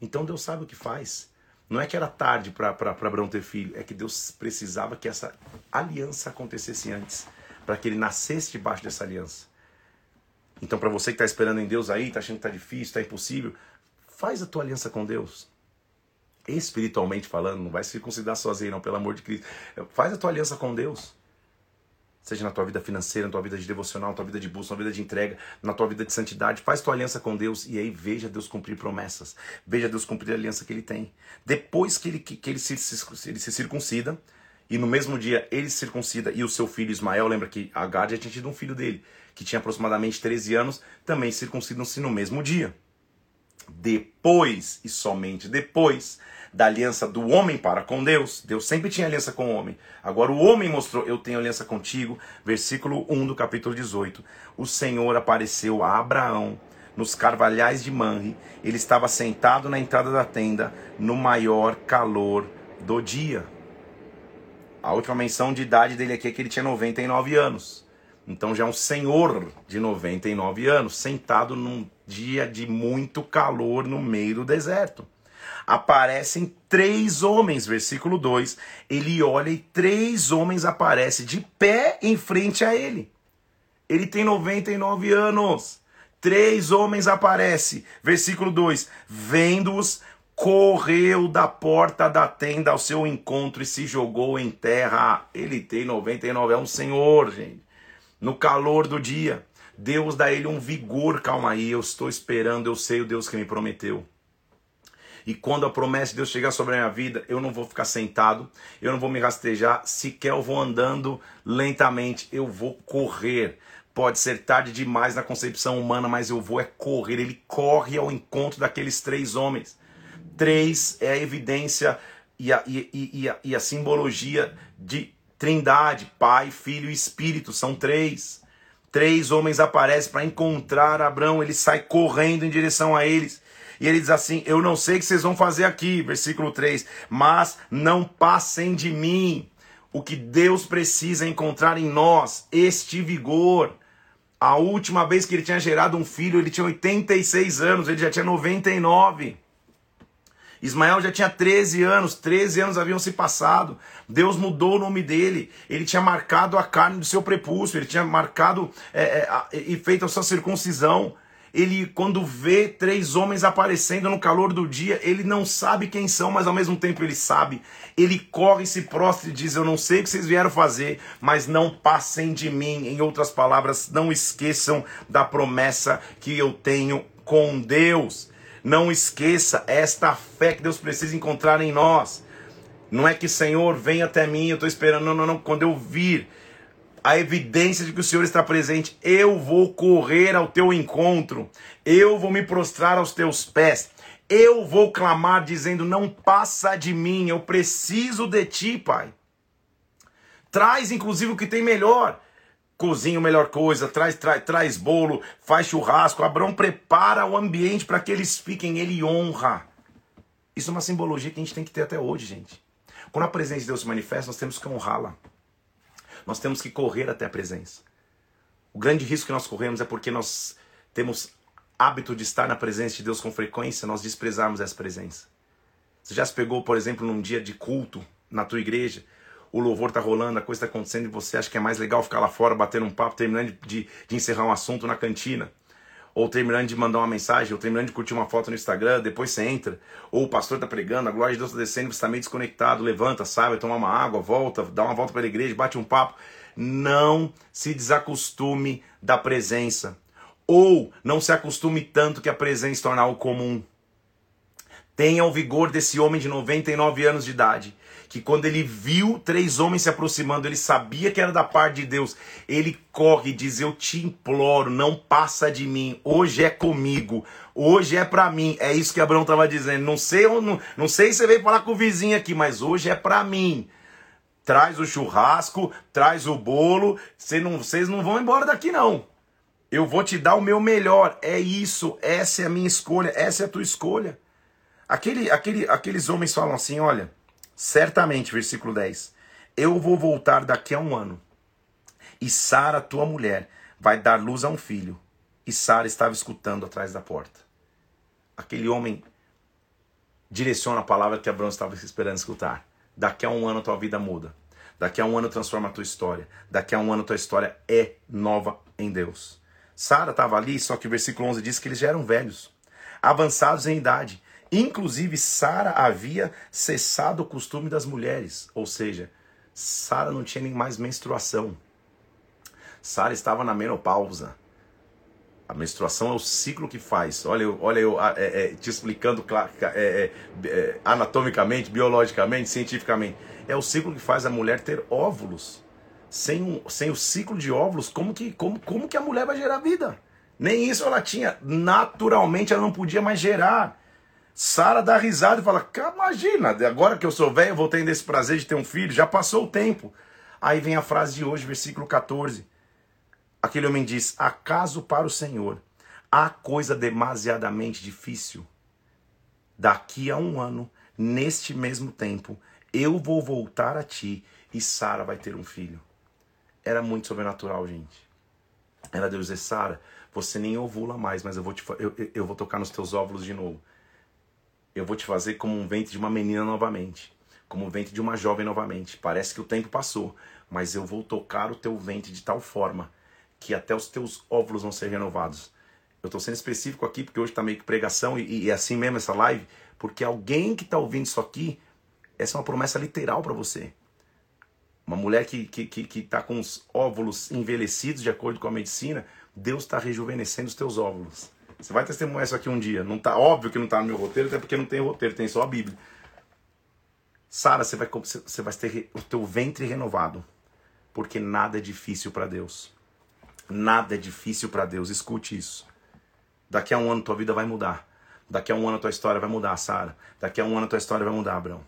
Então Deus sabe o que faz. Não é que era tarde para Abraão ter filho, é que Deus precisava que essa aliança acontecesse antes, para que ele nascesse debaixo dessa aliança. Então, para você que está esperando em Deus aí, está achando que está difícil, está impossível, faz a tua aliança com Deus. Espiritualmente falando, não vai se circuncidar sozinho, não, pelo amor de Cristo. Faz a tua aliança com Deus. Seja na tua vida financeira, na tua vida de devocional, na tua vida de busca, na tua vida de entrega, na tua vida de santidade. Faz tua aliança com Deus e aí veja Deus cumprir promessas. Veja Deus cumprir a aliança que ele tem. Depois que ele, que, que ele, se, ele se circuncida, e no mesmo dia ele se circuncida e o seu filho Ismael, lembra que Agar já tinha tido um filho dele, que tinha aproximadamente 13 anos, também circuncidam-se no mesmo dia. Depois, e somente depois, da aliança do homem para com Deus. Deus sempre tinha aliança com o homem. Agora o homem mostrou: Eu tenho aliança contigo. Versículo 1 do capítulo 18. O Senhor apareceu a Abraão nos carvalhais de Manre. Ele estava sentado na entrada da tenda, no maior calor do dia. A última menção de idade dele aqui é que ele tinha 99 anos. Então já é um senhor de 99 anos, sentado num dia de muito calor no meio do deserto aparecem três homens, versículo 2. Ele olha e três homens aparecem de pé em frente a ele. Ele tem 99 anos. Três homens aparecem, versículo 2: Vendo-os, correu da porta da tenda ao seu encontro e se jogou em terra. Ele tem 99, é um senhor, gente. No calor do dia, Deus dá ele um vigor. Calma aí, eu estou esperando, eu sei o Deus que me prometeu. E quando a promessa de Deus chegar sobre a minha vida, eu não vou ficar sentado, eu não vou me rastejar, sequer eu vou andando lentamente, eu vou correr. Pode ser tarde demais na concepção humana, mas eu vou é correr. Ele corre ao encontro daqueles três homens. Três é a evidência e a, e, e, e a, e a simbologia de trindade, Pai, Filho e Espírito. São três. Três homens aparecem para encontrar Abraão. Ele sai correndo em direção a eles. E ele diz assim: Eu não sei o que vocês vão fazer aqui, versículo 3, mas não passem de mim. O que Deus precisa encontrar em nós, este vigor. A última vez que ele tinha gerado um filho, ele tinha 86 anos, ele já tinha 99. Ismael já tinha 13 anos, 13 anos haviam se passado. Deus mudou o nome dele. Ele tinha marcado a carne do seu prepúcio, ele tinha marcado é, é, e feito a sua circuncisão. Ele, quando vê três homens aparecendo no calor do dia, ele não sabe quem são, mas ao mesmo tempo ele sabe. Ele corre, se prostra e diz: Eu não sei o que vocês vieram fazer, mas não passem de mim. Em outras palavras, não esqueçam da promessa que eu tenho com Deus. Não esqueça esta fé que Deus precisa encontrar em nós. Não é que, Senhor, vem até mim, eu estou esperando. Não, não, não. Quando eu vir a evidência de que o Senhor está presente, eu vou correr ao teu encontro. Eu vou me prostrar aos teus pés. Eu vou clamar dizendo: Não passa de mim, eu preciso de ti, Pai. Traz, inclusive, o que tem melhor cozinha a melhor coisa, traz, traz, traz bolo, faz churrasco. Abraão prepara o ambiente para que eles fiquem, ele honra. Isso é uma simbologia que a gente tem que ter até hoje, gente. Quando a presença de Deus se manifesta, nós temos que honrá-la. Nós temos que correr até a presença. O grande risco que nós corremos é porque nós temos hábito de estar na presença de Deus com frequência, nós desprezarmos essa presença. Você já se pegou, por exemplo, num dia de culto na tua igreja, o louvor tá rolando, a coisa tá acontecendo e você acha que é mais legal ficar lá fora batendo um papo, terminando de, de encerrar um assunto na cantina. Ou terminando de mandar uma mensagem, ou terminando de curtir uma foto no Instagram, depois você entra. Ou o pastor tá pregando, a glória de Deus tá descendo, você tá meio desconectado, levanta, sai, vai tomar uma água, volta, dá uma volta pela igreja, bate um papo. Não se desacostume da presença. Ou não se acostume tanto que a presença se torne algo comum. Tenha o vigor desse homem de 99 anos de idade que quando ele viu três homens se aproximando, ele sabia que era da parte de Deus. Ele corre e diz: Eu te imploro, não passa de mim. Hoje é comigo. Hoje é para mim. É isso que Abraão estava dizendo. Não sei, não, não sei se você veio falar com o vizinho aqui, mas hoje é para mim. Traz o churrasco, traz o bolo. Vocês não, não vão embora daqui, não. Eu vou te dar o meu melhor. É isso. Essa é a minha escolha. Essa é a tua escolha. Aquele, aquele, aqueles homens falam assim: olha. Certamente, versículo 10. Eu vou voltar daqui a um ano. E Sara, tua mulher, vai dar luz a um filho. E Sara estava escutando atrás da porta. Aquele homem direciona a palavra que Abraão estava esperando escutar. Daqui a um ano tua vida muda. Daqui a um ano transforma a tua história. Daqui a um ano tua história é nova em Deus. Sara estava ali, só que o versículo 11 diz que eles já eram velhos, avançados em idade. Inclusive, Sara havia cessado o costume das mulheres, ou seja, Sara não tinha nem mais menstruação. Sara estava na menopausa. A menstruação é o ciclo que faz. Olha, eu, olha eu é, é, te explicando é, é, é, anatomicamente, biologicamente, cientificamente. É o ciclo que faz a mulher ter óvulos. Sem, sem o ciclo de óvulos, como que, como, como que a mulher vai gerar vida? Nem isso ela tinha. Naturalmente ela não podia mais gerar. Sara dá risada e fala: Imagina, agora que eu sou velho, eu vou ter esse prazer de ter um filho, já passou o tempo. Aí vem a frase de hoje, versículo 14. Aquele homem diz: Acaso para o Senhor há coisa demasiadamente difícil? Daqui a um ano, neste mesmo tempo, eu vou voltar a ti e Sara vai ter um filho. Era muito sobrenatural, gente. Era Deus dizer: Sara, você nem ovula mais, mas eu vou, te, eu, eu vou tocar nos teus óvulos de novo eu vou te fazer como um ventre de uma menina novamente, como um ventre de uma jovem novamente. Parece que o tempo passou, mas eu vou tocar o teu ventre de tal forma que até os teus óvulos vão ser renovados. Eu estou sendo específico aqui porque hoje está meio que pregação e, e é assim mesmo essa live, porque alguém que está ouvindo isso aqui, essa é uma promessa literal para você. Uma mulher que está que, que, que tá com os óvulos envelhecidos de acordo com a medicina, Deus está rejuvenescendo os teus óvulos. Você vai testemunhar isso aqui um dia. Não tá óbvio que não está no meu roteiro, até porque não tem roteiro, tem só a Bíblia. Sara, você vai, você vai ter o teu ventre renovado, porque nada é difícil para Deus. Nada é difícil para Deus. Escute isso. Daqui a um ano tua vida vai mudar. Daqui a um ano tua história vai mudar, Sara. Daqui a um ano tua história vai mudar, Abraão.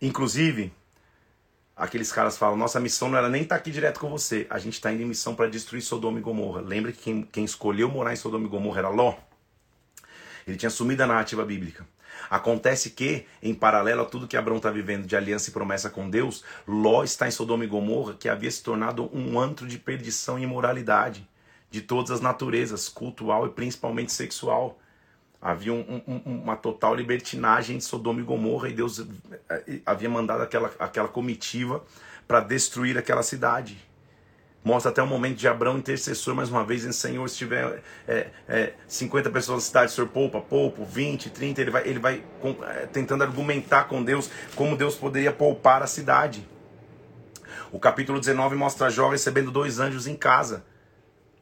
Inclusive, aqueles caras falam: nossa missão não era nem estar tá aqui direto com você, a gente está indo em missão para destruir Sodoma e Gomorra. Lembra que quem, quem escolheu morar em Sodoma e Gomorra era Ló? Ele tinha assumido a narrativa bíblica. Acontece que, em paralelo a tudo que Abraão está vivendo de aliança e promessa com Deus, Ló está em Sodoma e Gomorra, que havia se tornado um antro de perdição e imoralidade, de todas as naturezas, cultural e principalmente sexual. Havia um, um, uma total libertinagem de Sodoma e Gomorra e Deus eh, havia mandado aquela, aquela comitiva para destruir aquela cidade. Mostra até o momento de Abraão intercessor, mais uma vez, em Senhor, se tiver é, é, 50 pessoas na cidade, Senhor, poupa, poupa, 20, 30, ele vai, ele vai com, é, tentando argumentar com Deus como Deus poderia poupar a cidade. O capítulo 19 mostra Jó recebendo dois anjos em casa.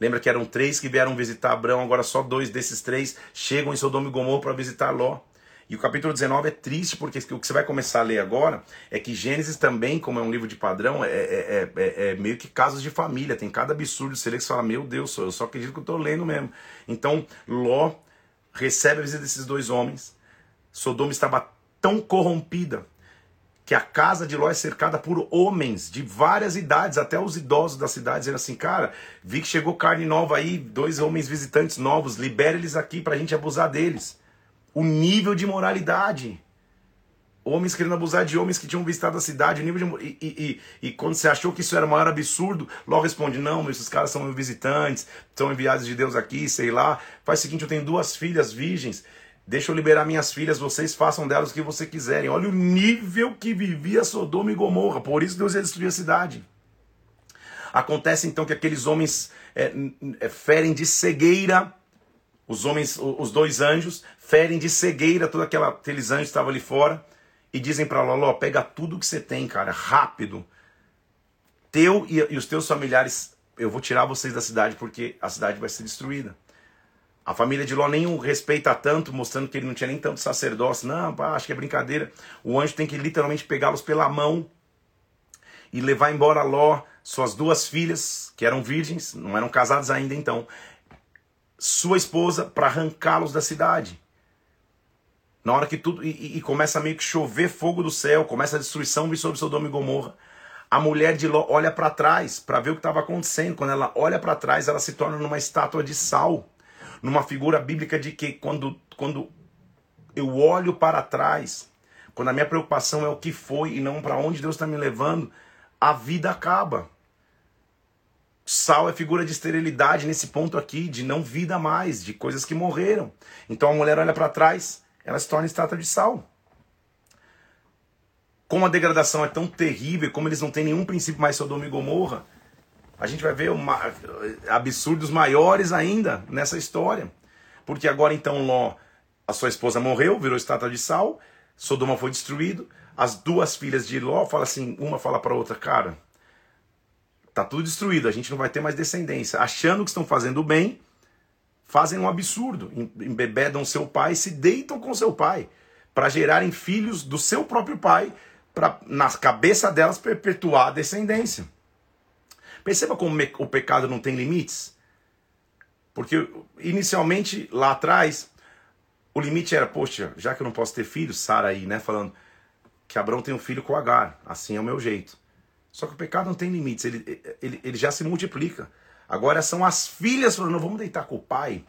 Lembra que eram três que vieram visitar Abraão, agora só dois desses três chegam em Sodoma e Gomorra para visitar Ló. E o capítulo 19 é triste, porque o que você vai começar a ler agora é que Gênesis também, como é um livro de padrão, é, é, é, é meio que casos de família. Tem cada absurdo você lê que você fala, meu Deus, eu só acredito que eu estou lendo mesmo. Então, Ló recebe a visita desses dois homens. Sodoma estava tão corrompida que a casa de Ló é cercada por homens de várias idades, até os idosos da cidade, dizendo assim: cara, vi que chegou carne nova aí, dois homens visitantes novos, libera eles aqui para a gente abusar deles o nível de moralidade. Homens querendo abusar de homens que tinham visitado a cidade, o nível de, e, e, e, e quando você achou que isso era o maior absurdo, logo responde: não, esses caras são visitantes, são enviados de Deus aqui, sei lá. Faz o seguinte: eu tenho duas filhas virgens, deixa eu liberar minhas filhas, vocês façam delas o que vocês quiserem. Olha o nível que vivia Sodoma e Gomorra, por isso Deus ia destruir a cidade. Acontece então que aqueles homens é, é, ferem de cegueira os homens, os dois anjos, ferem de cegueira todos aqueles anjos que estavam ali fora e dizem para Loló: pega tudo que você tem, cara, rápido. Teu e, e os teus familiares, eu vou tirar vocês da cidade porque a cidade vai ser destruída. A família de Ló nem o respeita tanto, mostrando que ele não tinha nem tanto sacerdócio. Não, pá, acho que é brincadeira. O anjo tem que literalmente pegá-los pela mão e levar embora Ló, suas duas filhas, que eram virgens, não eram casadas ainda então, sua esposa para arrancá-los da cidade. Na hora que tudo. E, e, começa meio que chover fogo do céu, começa a destruição vir sobre Sodoma e Gomorra. A mulher de Ló olha para trás para ver o que estava acontecendo. Quando ela olha para trás, ela se torna numa estátua de sal. Numa figura bíblica de que quando, quando eu olho para trás, quando a minha preocupação é o que foi e não para onde Deus está me levando, a vida acaba. Sal é figura de esterilidade nesse ponto aqui, de não vida mais, de coisas que morreram. Então a mulher olha para trás, ela se torna estátua de sal. Como a degradação é tão terrível, como eles não têm nenhum princípio mais Sodoma e Gomorra, a gente vai ver uma, absurdos maiores ainda nessa história. Porque agora então Ló, a sua esposa morreu, virou estátua de sal, Sodoma foi destruído, as duas filhas de Ló falam assim, uma fala para outra, cara, Tá tudo destruído, a gente não vai ter mais descendência. Achando que estão fazendo bem, fazem um absurdo. Embebedam seu pai, se deitam com seu pai, para gerarem filhos do seu próprio pai, para na cabeça delas perpetuar a descendência. Perceba como o pecado não tem limites? Porque inicialmente, lá atrás, o limite era, poxa, já que eu não posso ter filhos, Sara aí, né, falando que Abraão tem um filho com Agar, assim é o meu jeito. Só que o pecado não tem limites, ele, ele, ele já se multiplica. Agora são as filhas falando, não, vamos deitar com o pai,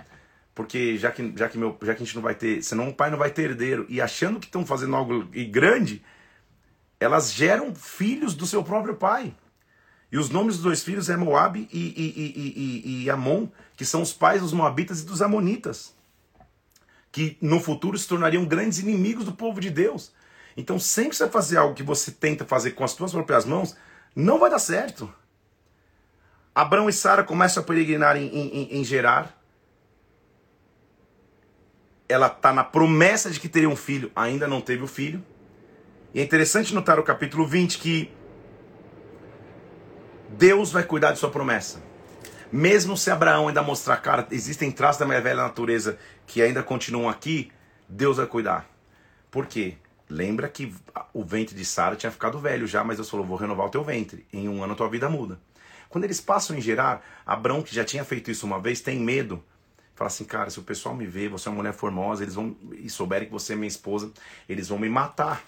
porque já que, já que, meu, já que a gente não vai ter, senão o pai não vai ter herdeiro. E achando que estão fazendo algo grande, elas geram filhos do seu próprio pai. E os nomes dos dois filhos é Moab e, e, e, e, Amon, que são os pais dos Moabitas e dos Amonitas, que no futuro se tornariam grandes inimigos do povo de Deus. Então, sempre que você fazer algo que você tenta fazer com as suas próprias mãos, não vai dar certo. Abraão e Sara começam a peregrinar em, em, em Gerar. Ela está na promessa de que teria um filho, ainda não teve o filho. E é interessante notar o capítulo 20 que Deus vai cuidar de sua promessa. Mesmo se Abraão ainda mostrar, cara, existem traços da minha velha natureza que ainda continuam aqui, Deus vai cuidar. Por quê? Lembra que o ventre de Sara tinha ficado velho já, mas Deus falou: vou renovar o teu ventre. Em um ano tua vida muda. Quando eles passam em Gerar, Abrão, que já tinha feito isso uma vez, tem medo. Fala assim, cara, se o pessoal me ver, você é uma mulher formosa, eles vão e souberem que você é minha esposa, eles vão me matar.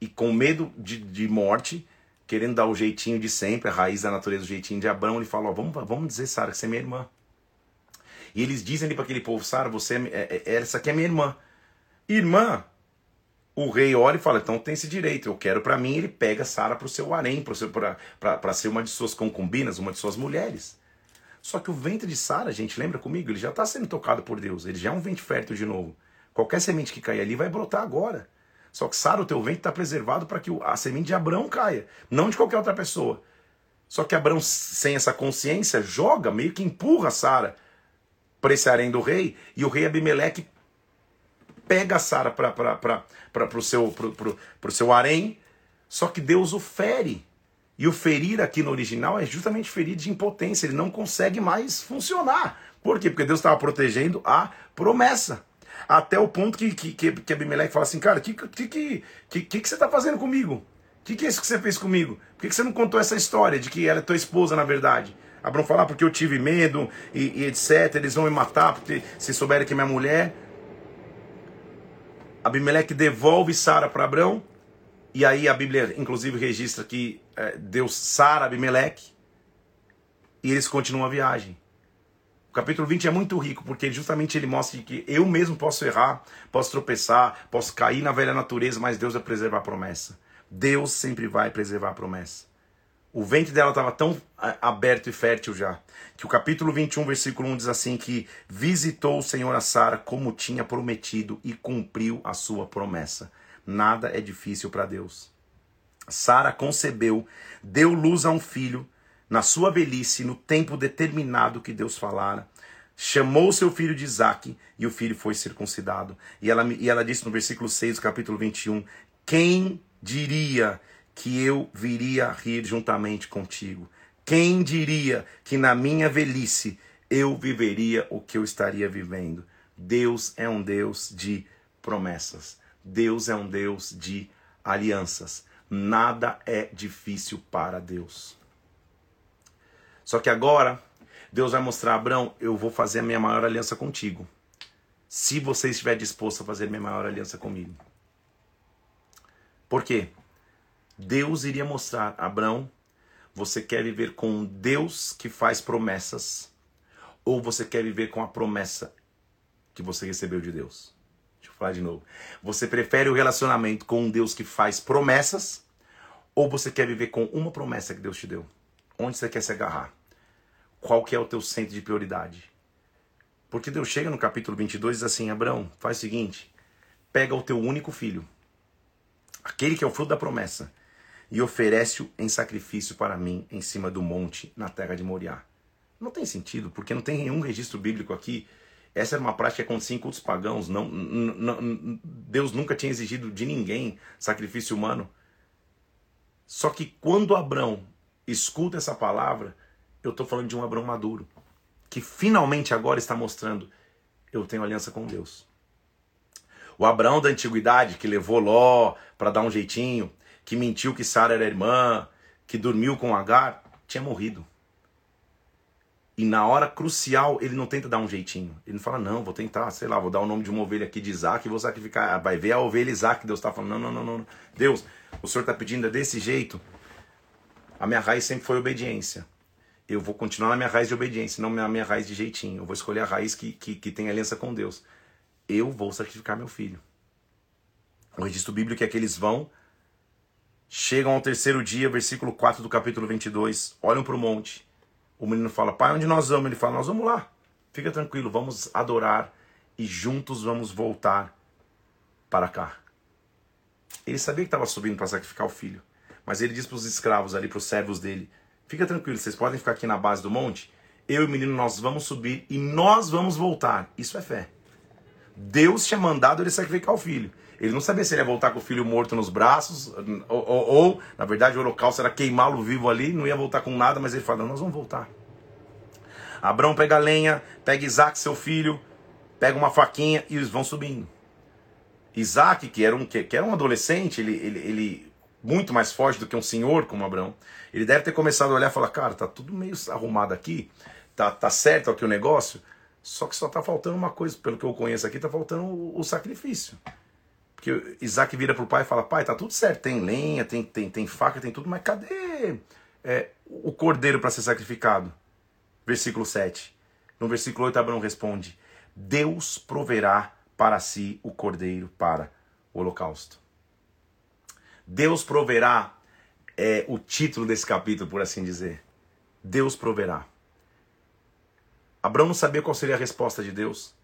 E com medo de, de morte, querendo dar o jeitinho de sempre, a raiz da natureza, o jeitinho de Abrão, ele fala: ó, vamos, vamos dizer, Sara, que você é minha irmã. E eles dizem ali para aquele povo: Sara, você é, é, é, essa aqui é minha irmã. Irmã, o rei olha e fala: então tem esse direito, eu quero para mim. Ele pega Sara para o seu harém, para ser uma de suas concubinas, uma de suas mulheres. Só que o ventre de Sara, gente, lembra comigo? Ele já está sendo tocado por Deus. Ele já é um ventre fértil de novo. Qualquer semente que cair ali vai brotar agora. Só que Sara, o teu ventre está preservado para que a semente de Abraão caia, não de qualquer outra pessoa. Só que Abraão, sem essa consciência, joga, meio que empurra Sara para esse harém do rei, e o rei Abimeleque pega Sara para o seu, pro, pro, pro seu harém, só que Deus o fere. E o ferir aqui no original é justamente ferir de impotência, ele não consegue mais funcionar. Por quê? Porque Deus estava protegendo a promessa. Até o ponto que, que, que, que Abimeleque fala assim, cara, o que, que, que, que, que, você está fazendo comigo? O que, que é isso que você fez comigo? Por que, que você não contou essa história de que ela é tua esposa, na verdade? Abraão fala, ah, porque eu tive medo e, e, etc. Eles vão me matar porque se souberem que é minha mulher. Abimeleque devolve Sara para Abraão. E aí a Bíblia, inclusive, registra que é, Deus Sara Abimeleque. E eles continuam a viagem. O capítulo 20 é muito rico, porque justamente ele mostra que eu mesmo posso errar, posso tropeçar, posso cair na velha natureza, mas Deus vai preservar a promessa. Deus sempre vai preservar a promessa. O ventre dela estava tão aberto e fértil já, que o capítulo 21, versículo 1 diz assim que visitou o Senhor a Sara como tinha prometido e cumpriu a sua promessa. Nada é difícil para Deus. Sara concebeu, deu luz a um filho na sua velhice, no tempo determinado que Deus falara. Chamou seu filho de Isaque e o filho foi circuncidado. E ela, e ela disse no versículo 6 do capítulo 21: Quem diria que eu viria rir juntamente contigo? Quem diria que na minha velhice eu viveria o que eu estaria vivendo? Deus é um Deus de promessas. Deus é um Deus de alianças. Nada é difícil para Deus. Só que agora, Deus vai mostrar a Abraão: eu vou fazer a minha maior aliança contigo. Se você estiver disposto a fazer a minha maior aliança comigo. Por quê? Deus iria mostrar, Abraão, você quer viver com um Deus que faz promessas ou você quer viver com a promessa que você recebeu de Deus? Deixa eu falar de novo. Você prefere o relacionamento com um Deus que faz promessas ou você quer viver com uma promessa que Deus te deu? Onde você quer se agarrar? Qual que é o teu centro de prioridade? Porque Deus chega no capítulo 22 e diz assim, Abraão, faz o seguinte, pega o teu único filho, aquele que é o fruto da promessa, e oferece-o em sacrifício para mim em cima do monte na terra de Moriá. Não tem sentido, porque não tem nenhum registro bíblico aqui. Essa era uma prática acontecia em cultos pagãos. Não, não, Deus nunca tinha exigido de ninguém sacrifício humano. Só que quando Abraão escuta essa palavra, eu estou falando de um Abraão maduro, que finalmente agora está mostrando: eu tenho aliança com Deus. O Abraão da antiguidade, que levou Ló para dar um jeitinho, que mentiu que Sara era irmã, que dormiu com Agar, tinha morrido. E na hora crucial, ele não tenta dar um jeitinho. Ele não fala, não, vou tentar, sei lá, vou dar o nome de uma ovelha aqui de Isaac e vou sacrificar. Vai ver a ovelha Isaac. Deus está falando, não, não, não, não. Deus, o Senhor está pedindo é desse jeito. A minha raiz sempre foi obediência. Eu vou continuar na minha raiz de obediência, não na minha raiz de jeitinho. Eu vou escolher a raiz que, que, que tem aliança com Deus. Eu vou sacrificar meu filho. O registro bíblico é que eles vão Chegam ao terceiro dia, versículo 4 do capítulo 22. Olham para o monte. O menino fala: Pai, onde nós vamos? Ele fala: Nós vamos lá. Fica tranquilo, vamos adorar e juntos vamos voltar para cá. Ele sabia que estava subindo para sacrificar o filho. Mas ele diz para os escravos ali, para os servos dele: Fica tranquilo, vocês podem ficar aqui na base do monte. Eu e o menino, nós vamos subir e nós vamos voltar. Isso é fé. Deus tinha mandado ele sacrificar o filho. Ele não sabia se ele ia voltar com o filho morto nos braços, ou, ou, ou na verdade, o holocausto era queimá-lo vivo ali, não ia voltar com nada, mas ele falou: Nós vamos voltar. Abraão pega a lenha, pega Isaac, seu filho, pega uma faquinha e eles vão subindo. Isaac, que era um, que, que era um adolescente, ele, ele, ele muito mais forte do que um senhor como Abraão, ele deve ter começado a olhar e falar: Cara, tá tudo meio arrumado aqui, tá, tá certo aqui o negócio, só que só tá faltando uma coisa, pelo que eu conheço aqui, tá faltando o, o sacrifício. Porque Isaac vira pro pai e fala: Pai, tá tudo certo, tem lenha, tem, tem, tem faca, tem tudo, mas cadê é, o cordeiro para ser sacrificado? Versículo 7. No versículo 8, Abraão responde: Deus proverá para si o cordeiro para o holocausto. Deus proverá é o título desse capítulo, por assim dizer. Deus proverá. Abraão não sabia qual seria a resposta de Deus.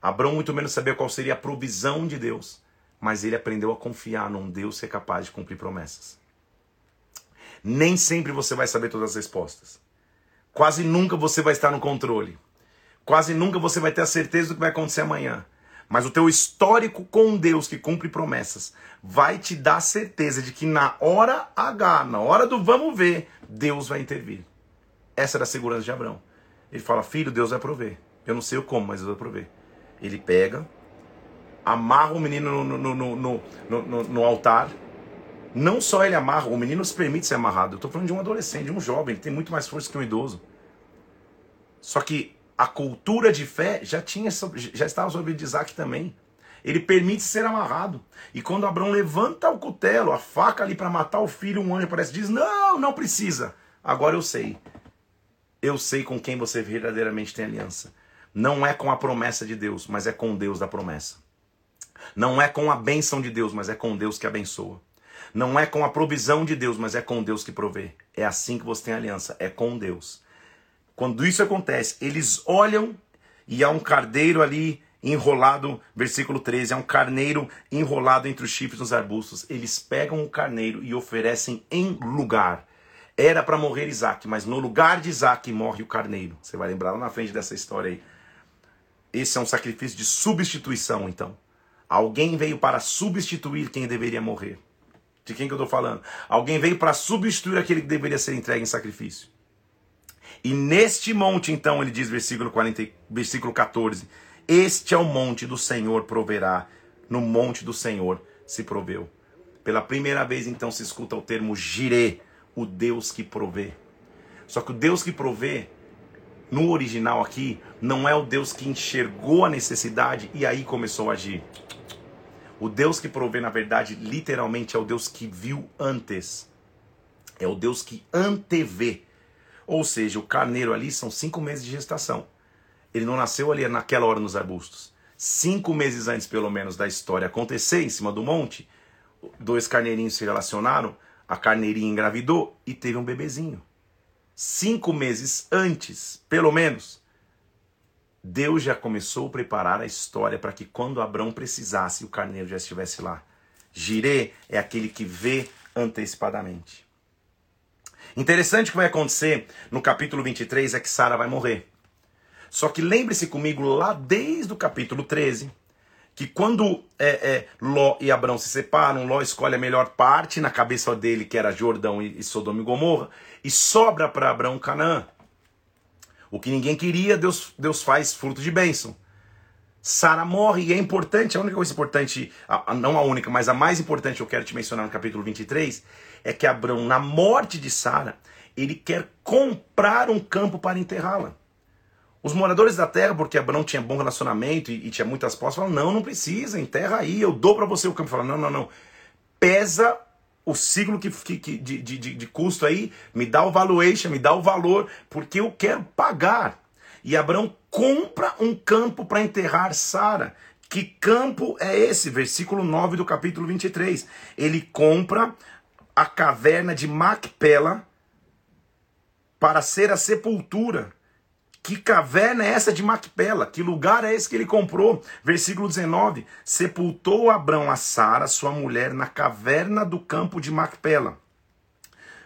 Abraão muito menos sabia qual seria a provisão de Deus. Mas ele aprendeu a confiar num Deus que é capaz de cumprir promessas. Nem sempre você vai saber todas as respostas. Quase nunca você vai estar no controle. Quase nunca você vai ter a certeza do que vai acontecer amanhã. Mas o teu histórico com Deus que cumpre promessas vai te dar certeza de que na hora H, na hora do vamos ver, Deus vai intervir. Essa era a segurança de Abraão. Ele fala: Filho, Deus vai prover. Eu não sei o como, mas Deus vai prover. Ele pega, amarra o menino no, no, no, no, no altar. Não só ele amarra, o menino se permite ser amarrado. Eu estou falando de um adolescente, de um jovem, ele tem muito mais força que um idoso. Só que a cultura de fé já tinha já estava sobre Isaac também. Ele permite ser amarrado. E quando Abraão levanta o cutelo, a faca ali para matar o filho, um anjo aparece e diz: Não, não precisa. Agora eu sei. Eu sei com quem você verdadeiramente tem aliança. Não é com a promessa de Deus, mas é com Deus da promessa. Não é com a bênção de Deus, mas é com Deus que abençoa. Não é com a provisão de Deus, mas é com Deus que provê. É assim que você tem aliança, é com Deus. Quando isso acontece, eles olham e há um carneiro ali enrolado, versículo 13, é um carneiro enrolado entre os chifres dos arbustos. Eles pegam o carneiro e oferecem em lugar. Era para morrer Isaac, mas no lugar de Isaac morre o carneiro. Você vai lembrar lá na frente dessa história aí. Esse é um sacrifício de substituição, então. Alguém veio para substituir quem deveria morrer. De quem que eu estou falando? Alguém veio para substituir aquele que deveria ser entregue em sacrifício. E neste monte, então, ele diz, versículo, 40, versículo 14: este é o monte do Senhor proverá. No monte do Senhor se proveu. Pela primeira vez, então, se escuta o termo Jirê, o Deus que provê. Só que o Deus que provê, no original aqui, não é o Deus que enxergou a necessidade e aí começou a agir. O Deus que provê, na verdade, literalmente é o Deus que viu antes. É o Deus que antevê. Ou seja, o carneiro ali são cinco meses de gestação. Ele não nasceu ali naquela hora nos arbustos. Cinco meses antes, pelo menos, da história acontecer em cima do monte, dois carneirinhos se relacionaram, a carneirinha engravidou e teve um bebezinho. Cinco meses antes, pelo menos, Deus já começou a preparar a história para que quando Abraão precisasse, o carneiro já estivesse lá. Girê é aquele que vê antecipadamente. Interessante que vai acontecer no capítulo 23 é que Sara vai morrer. Só que lembre-se comigo lá desde o capítulo 13, que quando é, é, Ló e Abrão se separam, Ló escolhe a melhor parte na cabeça dele, que era Jordão e, e Sodoma e Gomorra, e sobra para Abrão Canaã. O que ninguém queria, Deus, Deus faz fruto de bênção. Sara morre e é importante, a única coisa importante, a, a, não a única, mas a mais importante que eu quero te mencionar no capítulo 23, é que Abrão, na morte de Sara, ele quer comprar um campo para enterrá-la. Os moradores da terra, porque Abraão tinha bom relacionamento e, e tinha muitas posses, falam: não, não precisa, enterra aí, eu dou para você o campo. Fala: não, não, não. Pesa o ciclo que, que, de, de, de custo aí, me dá o valuation, me dá o valor, porque eu quero pagar. E Abraão compra um campo para enterrar Sara. Que campo é esse? Versículo 9 do capítulo 23. Ele compra a caverna de Macpela para ser a sepultura que caverna é essa de Macpela? Que lugar é esse que ele comprou? Versículo 19: Sepultou Abrão a Sara, sua mulher, na caverna do campo de Macpela.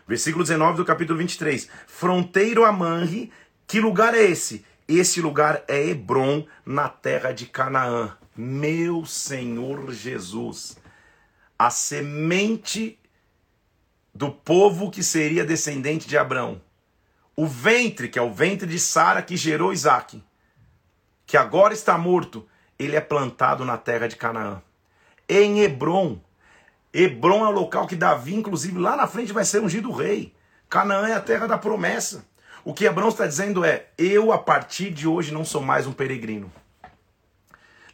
Versículo 19 do capítulo 23. Fronteiro a Manre, que lugar é esse? Esse lugar é Hebron, na terra de Canaã. Meu Senhor Jesus. A semente do povo que seria descendente de Abrão o ventre, que é o ventre de Sara que gerou Isaac, que agora está morto, ele é plantado na terra de Canaã. Em Hebron. Hebron é o local que Davi, inclusive, lá na frente vai ser ungido rei. Canaã é a terra da promessa. O que Hebron está dizendo é: eu a partir de hoje não sou mais um peregrino.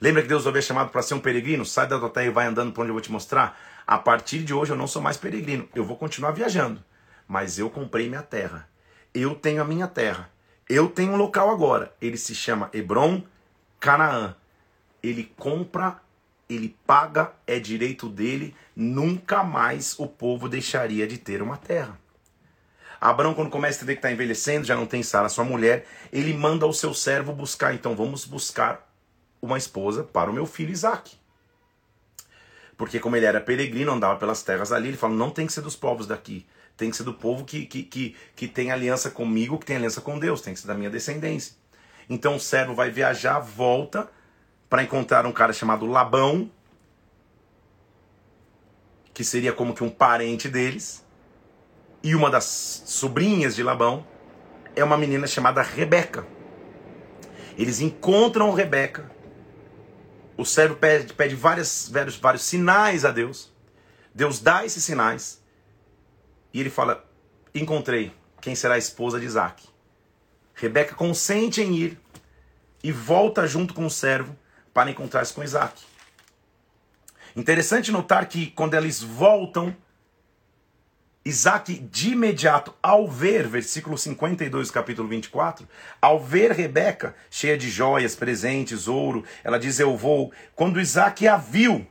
Lembra que Deus havia chamado para ser um peregrino? Sai da tua terra e vai andando para onde eu vou te mostrar. A partir de hoje eu não sou mais peregrino. Eu vou continuar viajando. Mas eu comprei minha terra eu tenho a minha terra. Eu tenho um local agora. Ele se chama Hebron, Canaã. Ele compra, ele paga, é direito dele. Nunca mais o povo deixaria de ter uma terra. Abraão, quando começa a entender que está envelhecendo, já não tem Sara, sua mulher, ele manda o seu servo buscar. Então vamos buscar uma esposa para o meu filho Isaac. Porque como ele era peregrino, andava pelas terras ali, ele fala, não tem que ser dos povos daqui. Tem que ser do povo que, que, que, que tem aliança comigo, que tem aliança com Deus. Tem que ser da minha descendência. Então o servo vai viajar, volta para encontrar um cara chamado Labão, que seria como que um parente deles e uma das sobrinhas de Labão é uma menina chamada Rebeca. Eles encontram Rebeca. O servo pede, pede várias, vários, vários sinais a Deus. Deus dá esses sinais. E ele fala: Encontrei quem será a esposa de Isaac. Rebeca consente em ir e volta junto com o servo para encontrar-se com Isaac. Interessante notar que quando eles voltam, Isaac, de imediato, ao ver, versículo 52, capítulo 24, ao ver Rebeca cheia de joias, presentes, ouro, ela diz: Eu vou. Quando Isaac a viu,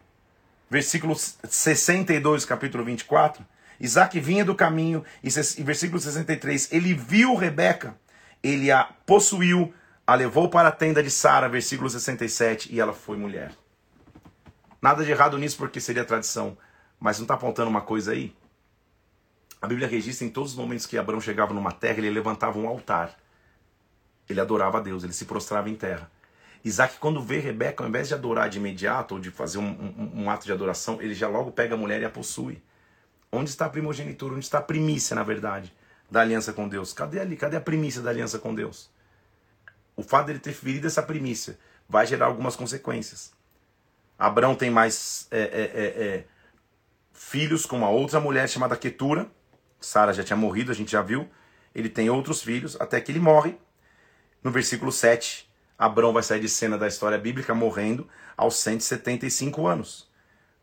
versículo 62, capítulo 24, Isaac vinha do caminho, e versículo 63, ele viu Rebeca, ele a possuiu, a levou para a tenda de Sara, versículo 67, e ela foi mulher. Nada de errado nisso, porque seria tradição, mas não está apontando uma coisa aí? A Bíblia registra em todos os momentos que Abraão chegava numa terra, ele levantava um altar. Ele adorava a Deus, ele se prostrava em terra. Isaac, quando vê Rebeca, ao invés de adorar de imediato ou de fazer um, um, um, ato de adoração, ele já logo pega a mulher e a possui. Onde está a primogenitura? Onde está a primícia, na verdade, da aliança com Deus? Cadê ali? Cadê a primícia da aliança com Deus? O fato dele ter ferido essa primícia vai gerar algumas consequências. Abraão tem mais é, é, é, é filhos com uma outra mulher chamada Ketura, Sara já tinha morrido, a gente já viu. Ele tem outros filhos, até que ele morre. No versículo 7, Abrão vai sair de cena da história bíblica morrendo aos 175 anos.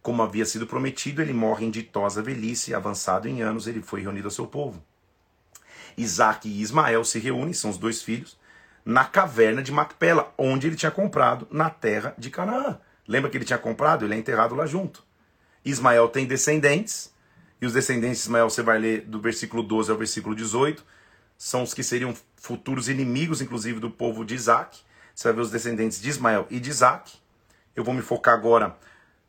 Como havia sido prometido, ele morre em ditosa velhice, avançado em anos, ele foi reunido ao seu povo. Isaac e Ismael se reúnem, são os dois filhos, na caverna de Macpela, onde ele tinha comprado, na terra de Canaã. Lembra que ele tinha comprado? Ele é enterrado lá junto. Ismael tem descendentes, e os descendentes de Ismael, você vai ler do versículo 12 ao versículo 18, são os que seriam futuros inimigos, inclusive, do povo de Isaac. Você vai ver os descendentes de Ismael e de Isaac. Eu vou me focar agora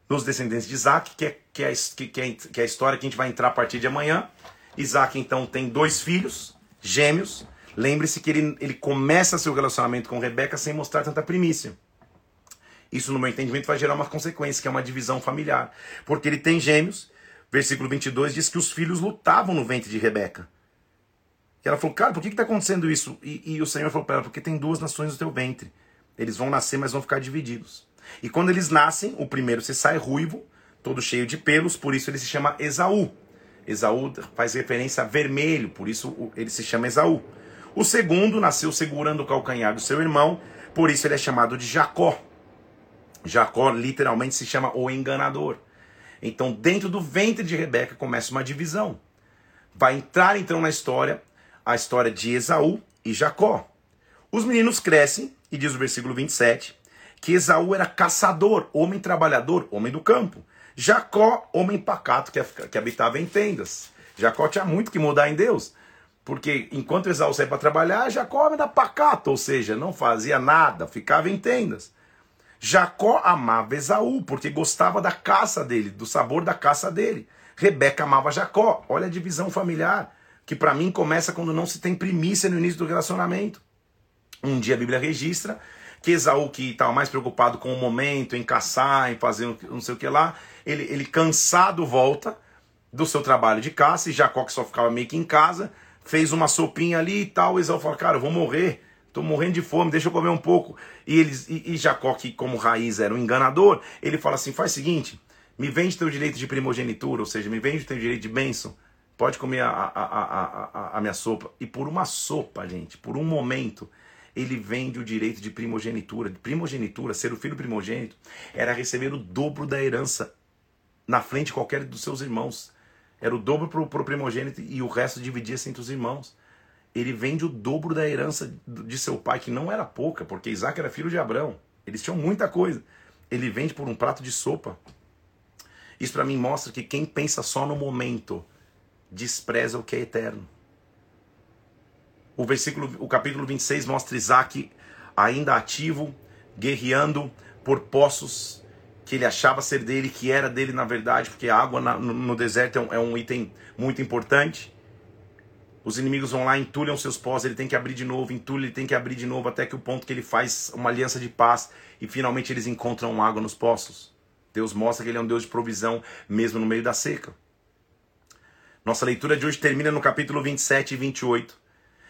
nos descendentes de Isaac, que é, que, é, que, é, que é a história que a gente vai entrar a partir de amanhã. Isaac, então, tem dois filhos, gêmeos. Lembre-se que ele, ele começa seu relacionamento com Rebeca sem mostrar tanta primícia. Isso, no meu entendimento, vai gerar uma consequência, que é uma divisão familiar. Porque ele tem gêmeos, versículo 22 diz que os filhos lutavam no ventre de Rebeca. E ela falou, cara, por que está acontecendo isso? E, e o Senhor falou para ela, porque tem duas nações no teu ventre. Eles vão nascer, mas vão ficar divididos. E quando eles nascem, o primeiro se sai ruivo, todo cheio de pelos, por isso ele se chama Esaú. Esaú faz referência a vermelho, por isso ele se chama Esaú. O segundo nasceu segurando o calcanhar do seu irmão, por isso ele é chamado de Jacó. Jacó literalmente se chama o enganador. Então, dentro do ventre de Rebeca começa uma divisão. Vai entrar então na história a história de Esaú e Jacó. Os meninos crescem, e diz o versículo 27, que Esaú era caçador, homem trabalhador, homem do campo. Jacó, homem pacato, que, que habitava em tendas. Jacó tinha muito que mudar em Deus. Porque enquanto Esaú saía para trabalhar, Jacó era pacato, ou seja, não fazia nada, ficava em tendas. Jacó amava Esaú, porque gostava da caça dele, do sabor da caça dele. Rebeca amava Jacó. Olha a divisão familiar, que para mim começa quando não se tem primícia no início do relacionamento. Um dia a Bíblia registra que Esaú, que estava mais preocupado com o momento, em caçar, em fazer não sei o que lá, ele, ele cansado volta do seu trabalho de caça, e Jacó, que só ficava meio que em casa, fez uma sopinha ali e tal. Esaú fala: Cara, eu vou morrer. Estou morrendo de fome, deixa eu comer um pouco. E, eles, e, e Jacó, que como raiz era um enganador, ele fala assim: faz o seguinte, me vende teu direito de primogenitura, ou seja, me vende teu direito de bênção, pode comer a, a, a, a, minha sopa. E por uma sopa, gente, por um momento, ele vende o direito de primogenitura. Primogenitura, ser o filho primogênito, era receber o dobro da herança na frente de qualquer dos seus irmãos. Era o dobro para o primogênito e o resto dividia-se entre os irmãos ele vende o dobro da herança de seu pai, que não era pouca, porque Isaac era filho de Abraão. Eles tinham muita coisa. Ele vende por um prato de sopa. Isso para mim mostra que quem pensa só no momento despreza o que é eterno. O versículo, o capítulo 26 mostra Isaac ainda ativo, guerreando por poços que ele achava ser dele, que era dele na verdade, porque a água na, no, no, deserto é um, é um, item muito importante. Os inimigos vão lá, entulham seus poços, ele tem que abrir de novo, entulha, ele tem que abrir de novo, até que o ponto que ele faz uma aliança de paz e finalmente eles encontram água nos poços. Deus mostra que ele é um Deus de provisão, mesmo no meio da seca. Nossa leitura de hoje termina no capítulo 27 e 28.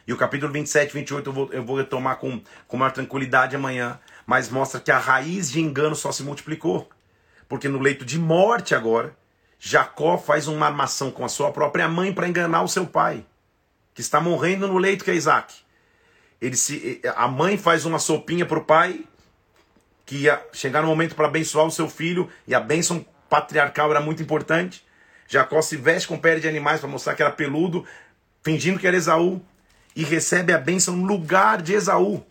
E o capítulo 27 e 28 eu vou, eu vou retomar com, com maior tranquilidade amanhã mas mostra que a raiz de engano só se multiplicou. Porque no leito de morte agora, Jacó faz uma armação com a sua própria mãe para enganar o seu pai, que está morrendo no leito que é Isaac. Ele se, a mãe faz uma sopinha para o pai, que ia chegar no momento para abençoar o seu filho, e a bênção patriarcal era muito importante. Jacó se veste com pele de animais para mostrar que era peludo, fingindo que era Esaú, e recebe a bênção no lugar de Esaú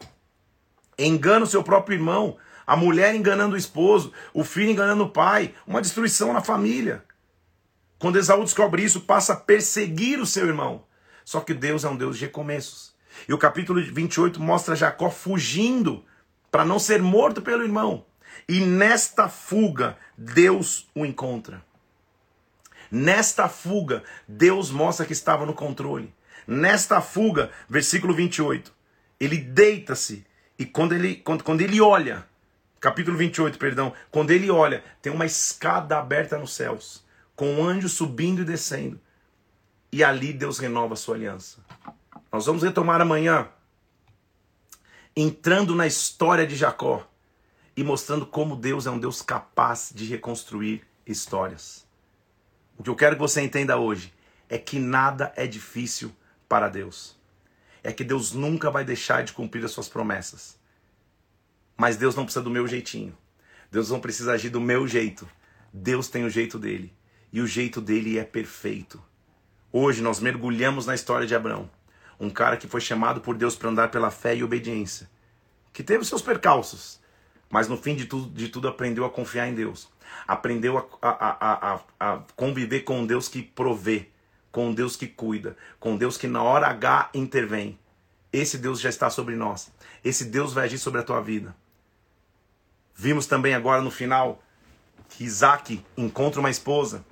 engana o seu próprio irmão, a mulher enganando o esposo, o filho enganando o pai, uma destruição na família. Quando Esaú descobre isso, passa a perseguir o seu irmão. Só que Deus é um Deus de recomeços. E o capítulo 28 mostra Jacó fugindo para não ser morto pelo irmão. E nesta fuga, Deus o encontra. Nesta fuga, Deus mostra que estava no controle. Nesta fuga, versículo 28, ele deita-se e quando ele, quando, quando ele olha, capítulo 28, perdão, quando ele olha, tem uma escada aberta nos céus, com um anjo subindo e descendo. E ali Deus renova a sua aliança. Nós vamos retomar amanhã, entrando na história de Jacó e mostrando como Deus é um Deus capaz de reconstruir histórias. O que eu quero que você entenda hoje é que nada é difícil para Deus é que Deus nunca vai deixar de cumprir as suas promessas. Mas Deus não precisa do meu jeitinho. Deus não precisa agir do meu jeito. Deus tem o jeito dele. E o jeito dele é perfeito. Hoje nós mergulhamos na história de Abraão. Um cara que foi chamado por Deus para andar pela fé e obediência. Que teve seus percalços. Mas no fim de tudo, de tudo aprendeu a confiar em Deus. Aprendeu a, a, a, a conviver com Deus que provê com Deus que cuida, com Deus que na hora H intervém. Esse Deus já está sobre nós. Esse Deus vai agir sobre a tua vida. Vimos também agora no final que Isaac encontra uma esposa,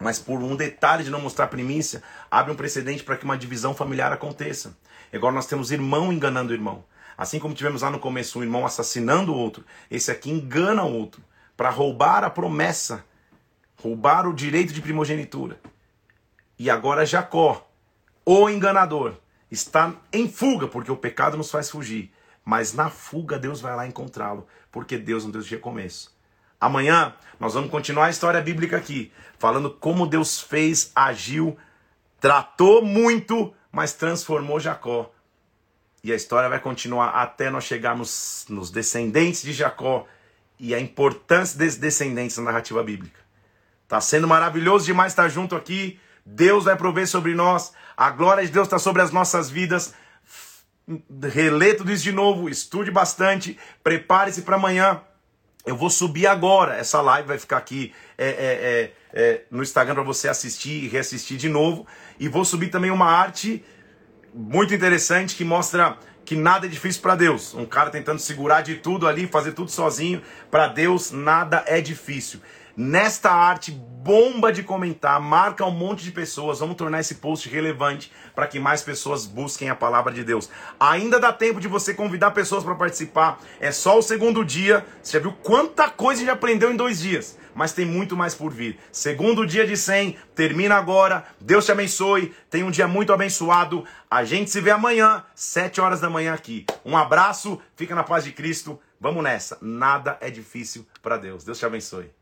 mas por um detalhe de não mostrar primícia, abre um precedente para que uma divisão familiar aconteça. Agora nós temos irmão enganando irmão. Assim como tivemos lá no começo um irmão assassinando o outro, esse aqui engana o outro para roubar a promessa, roubar o direito de primogenitura. E agora Jacó, o enganador, está em fuga, porque o pecado nos faz fugir. Mas na fuga Deus vai lá encontrá-lo, porque Deus é um Deus de recomeço. Amanhã nós vamos continuar a história bíblica aqui, falando como Deus fez, agiu, tratou muito, mas transformou Jacó. E a história vai continuar até nós chegarmos nos descendentes de Jacó e a importância desses descendentes na narrativa bíblica. Tá sendo maravilhoso demais estar junto aqui. Deus vai prover sobre nós, a glória de Deus está sobre as nossas vidas. Relê tudo isso de novo, estude bastante, prepare-se para amanhã. Eu vou subir agora, essa live vai ficar aqui é, é, é, é no Instagram para você assistir e reassistir de novo. E vou subir também uma arte muito interessante que mostra que nada é difícil para Deus. Um cara tentando segurar de tudo ali, fazer tudo sozinho. Para Deus, nada é difícil. Nesta arte, bomba de comentar, marca um monte de pessoas. Vamos tornar esse post relevante para que mais pessoas busquem a palavra de Deus. Ainda dá tempo de você convidar pessoas para participar. É só o segundo dia. Você já viu quanta coisa gente aprendeu em dois dias? Mas tem muito mais por vir. Segundo dia de 100, termina agora. Deus te abençoe. Tenha um dia muito abençoado. A gente se vê amanhã, 7 horas da manhã aqui. Um abraço, fica na paz de Cristo. Vamos nessa. Nada é difícil para Deus. Deus te abençoe.